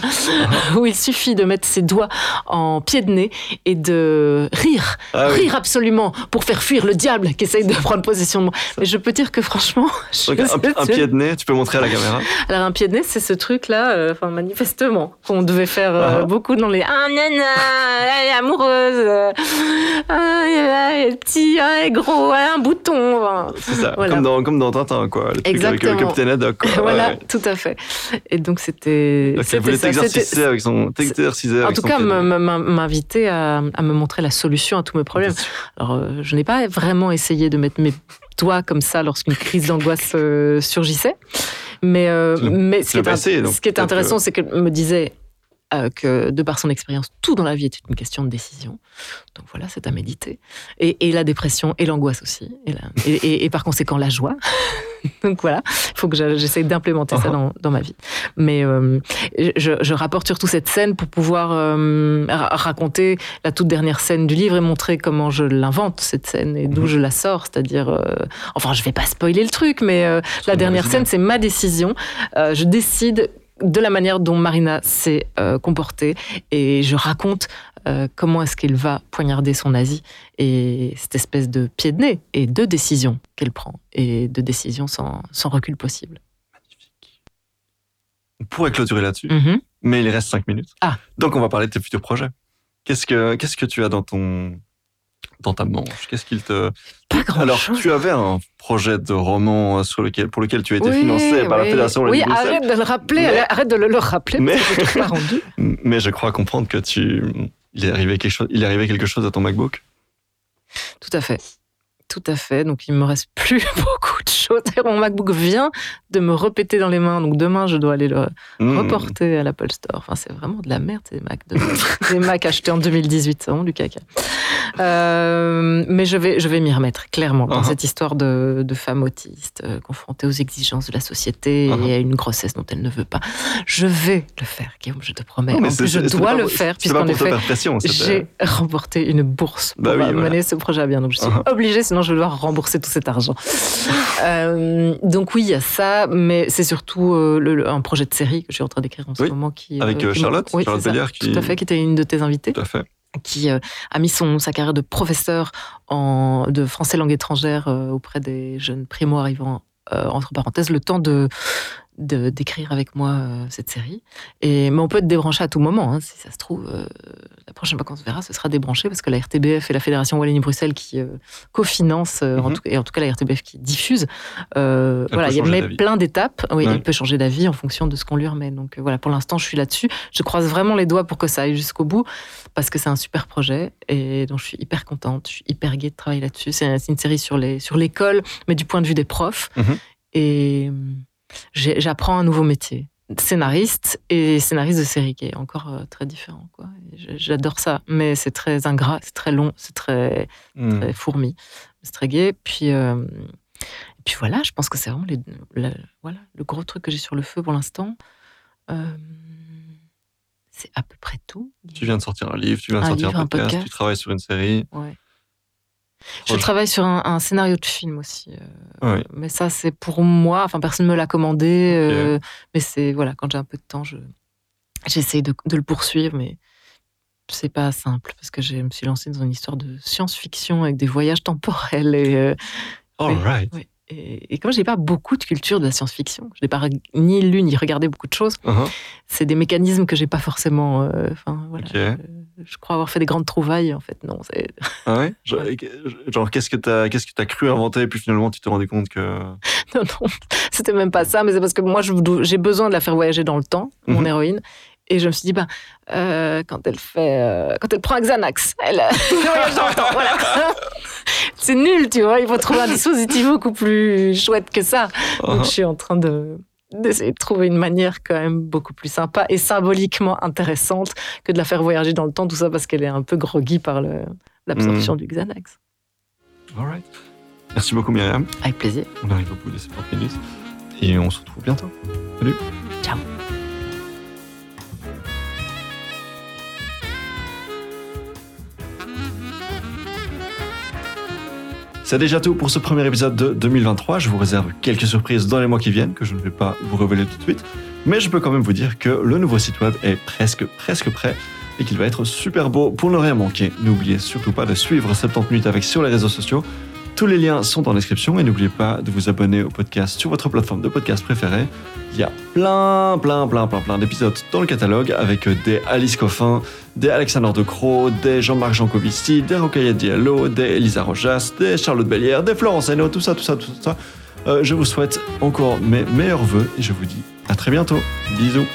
où il suffit de mettre ses doigts en pied de nez et de rire, Ah oui. rire absolument pour faire fuir le diable qui essaye de prendre possession de moi. Mais je peux dire que franchement, je Donc, un, un pied de nez, tu peux montrer à la caméra. alors un pied de nez, c'est ce truc-là, euh, enfin manifestement, qu'on devait faire euh, Ah. beaucoup dans les ah nana, elle est amoureuse, euh, est petit, un est gros, un bouton. C'est ça, Voilà. comme, dans, comme dans Tintin, quoi. Le truc avec Exactement. le capitaine Haddock. quoi. voilà, Ouais. tout à fait. Et donc c'était. Donc, elle voulait c'était- avec son. t'exerciser En tout cas, m'inviter à, à me montrer la solution à tous mes problèmes. Alors, euh, je n'ai pas vraiment essayé de mettre mes doigts comme ça lorsqu'une crise d'angoisse euh, surgissait. Mais, euh, mais ce, qui est, ce qui intéressant, c'est qu'elle me disait euh, que, de par son expérience, tout dans la vie était une question de décision. Donc voilà, c'est à méditer. Et, et la dépression et l'angoisse aussi. Et, la- et- et- et par conséquent, la joie. Donc voilà, il faut que j'essaye d'implémenter ça dans, dans ma vie. Mais euh, je, je rapporte surtout cette scène pour pouvoir euh, ra- raconter la toute dernière scène du livre et montrer comment je l'invente, cette scène, et d'où Mhm. je la sors. C'est-à-dire, enfin, je vais pas spoiler le truc, mais la dernière scène, c'est ma décision. Je décide de la manière dont Marina s'est euh, comportée et je raconte euh, comment est-ce qu'elle va poignarder son nazi et cette espèce de pied de nez et de décisions qu'elle prend et de décisions sans, sans recul possible. On pourrait clôturer là-dessus, Mhm. mais il reste 5 minutes. Ah. Donc, on va parler de tes futurs projets. Qu'est-ce que, qu'est-ce que tu as dans ton. dans ta manche? Qu'est-ce qu'il te. Pas grand Alors, chose. tu avais un projet de roman sur lequel, pour lequel tu as été Oui, financé par la. Fédération Oui, arrête de le rappeler, Mais- arrête de le, le rappeler, Mais- je l'ai pas rendu. Mais je crois comprendre que tu. Il est arrivé quelque chose, il est arrivé quelque chose à ton MacBook. Tout à fait. Tout à fait. Donc, il me reste plus beaucoup D'ailleurs, mon MacBook vient de me repéter dans les mains. Donc, demain, je dois aller le Hmm. reporter à l'Apple Store. Enfin, c'est vraiment de la merde, ces Macs, de- des Macs achetés en 2018. C'est vraiment du caca. Euh, mais je vais, je vais m'y remettre, clairement, dans Uh-huh. cette histoire de, de femme autiste, euh, confrontée aux exigences de la société Uh-huh. et à une grossesse dont elle ne veut pas. Je vais le faire, Guillaume, je te promets. Non, mais en c'est- plus, je dois le faire, puisqu'en effet, j'ai remporté une bourse pour Bah oui, voilà. mener ce projet à bien. Donc, je suis Uh-huh. obligée, sinon je vais devoir rembourser tout cet argent. Euh, donc, oui, il y a ça, mais c'est surtout euh, le- un projet de série que je suis en train d'écrire en ce Oui, moment. Qui, avec, euh, qui- Charlotte, oui, Charlotte Belliard, qui- Tout à fait, qui était une de tes invitées Tout à fait. qui euh, a mis son, sa carrière de professeur en, de français langue étrangère euh, auprès des jeunes primo-arrivants, euh, entre parenthèses, le temps de- d'écrire avec moi euh, cette série. Et, mais on peut être débranché à tout moment, hein, si ça se trouve. euh, la prochaine fois qu'on se verra, ce sera débranché parce que la RTBF et la Fédération Wallonie-Bruxelles qui euh, cofinancent, euh, Mhm. et en tout cas la RTBF qui diffuse, voilà, il y a plein d'étapes. Oui, Ouais. il peut changer d'avis en fonction de ce qu'on lui remet. Donc voilà, pour l'instant, je suis là-dessus. Je croise vraiment les doigts pour que ça aille jusqu'au bout parce que c'est un super projet et dont je suis hyper contente. Je suis hyper gaie de travailler là-dessus. C'est une série sur les sur l'école, mais du point de vue des profs. Mhm. Et j'ai- j'apprends un nouveau métier. Scénariste et scénariste de série qui est encore euh, très différent. quoi. J'adore ça, mais c'est très ingrat, c'est très long, c'est très, Hmm. très fourmi, c'est très gai. Puis, euh, et puis voilà, je pense que c'est vraiment les- la- voilà, le gros truc que j'ai sur le feu pour l'instant. Euh, c'est à peu près tout. Tu viens de sortir un livre, tu viens de Un sortir livre, un un podcast, podcast. tu travailles sur une série. Ouais. Je travaille sur un, un scénario de film aussi. euh, Oui. Mais ça, c'est pour moi. Enfin, personne ne me l'a commandé. euh, mais c'est, voilà, quand j'ai un peu de temps, je, j'essaye de, de le poursuivre. Mais c'est pas simple parce que je me suis lancée dans une histoire de science-fiction avec des voyages temporels. Et, euh, All Oui. right. et, et comme j'ai pas beaucoup de culture de la science-fiction, je n'ai pas ni lu ni regardé beaucoup de choses, Uh-huh. c'est des mécanismes que j'ai pas forcément. euh, Enfin, voilà. Ok. Je, crois avoir fait des grandes trouvailles. En fait, non. C'est, Ah ouais? Genre, qu'est-ce que t'as qu'est-ce que t'as cru inventer et puis finalement tu t'es rendu compte que. Non, non, c'était même pas ça, mais c'est parce que moi, j'ai besoin de la faire voyager dans le temps, mon Mhm. héroïne. Et je me suis dit, euh, quand elle fait, euh, quand elle prend un Xanax, elle, elle voyage dans le temps, voilà. c'est nul, tu vois. Il faut trouver un dispositif beaucoup plus chouette que ça. Donc, Uh-huh. je suis en train de d'essayer de trouver une manière quand même beaucoup plus sympa et symboliquement intéressante que de la faire voyager dans le temps, tout ça parce qu'elle est un peu groggy par l'absorption du Xanax. All right. Merci beaucoup Myriam. Avec plaisir. On arrive au bout de ces 30 minutes et on se retrouve bientôt. Salut. Ciao. C'est déjà tout pour ce premier épisode de 2023. Je vous réserve quelques surprises dans les mois qui viennent que je ne vais pas vous révéler tout de suite. Mais je peux quand même vous dire que le nouveau site web est presque, presque prêt et qu'il va être super beau pour ne rien manquer. N'oubliez surtout pas de suivre 70 minutes avec sur les réseaux sociaux. Tous les liens sont en description et n'oubliez pas de vous abonner au podcast sur votre plateforme de podcast préférée. Il y a plein, plein, plein, plein, plein d'épisodes dans le catalogue avec des Alice Coffin, des Alexandre De Croo, des Jean-Marc Jancovici, des Rocaille Diallo, des Elisa Rojas, des Charlotte Bellière, des Florence Hainaut, tout ça, tout ça, tout ça. Euh, je vous souhaite encore mes meilleurs voeux et je vous dis à très bientôt. Bisous.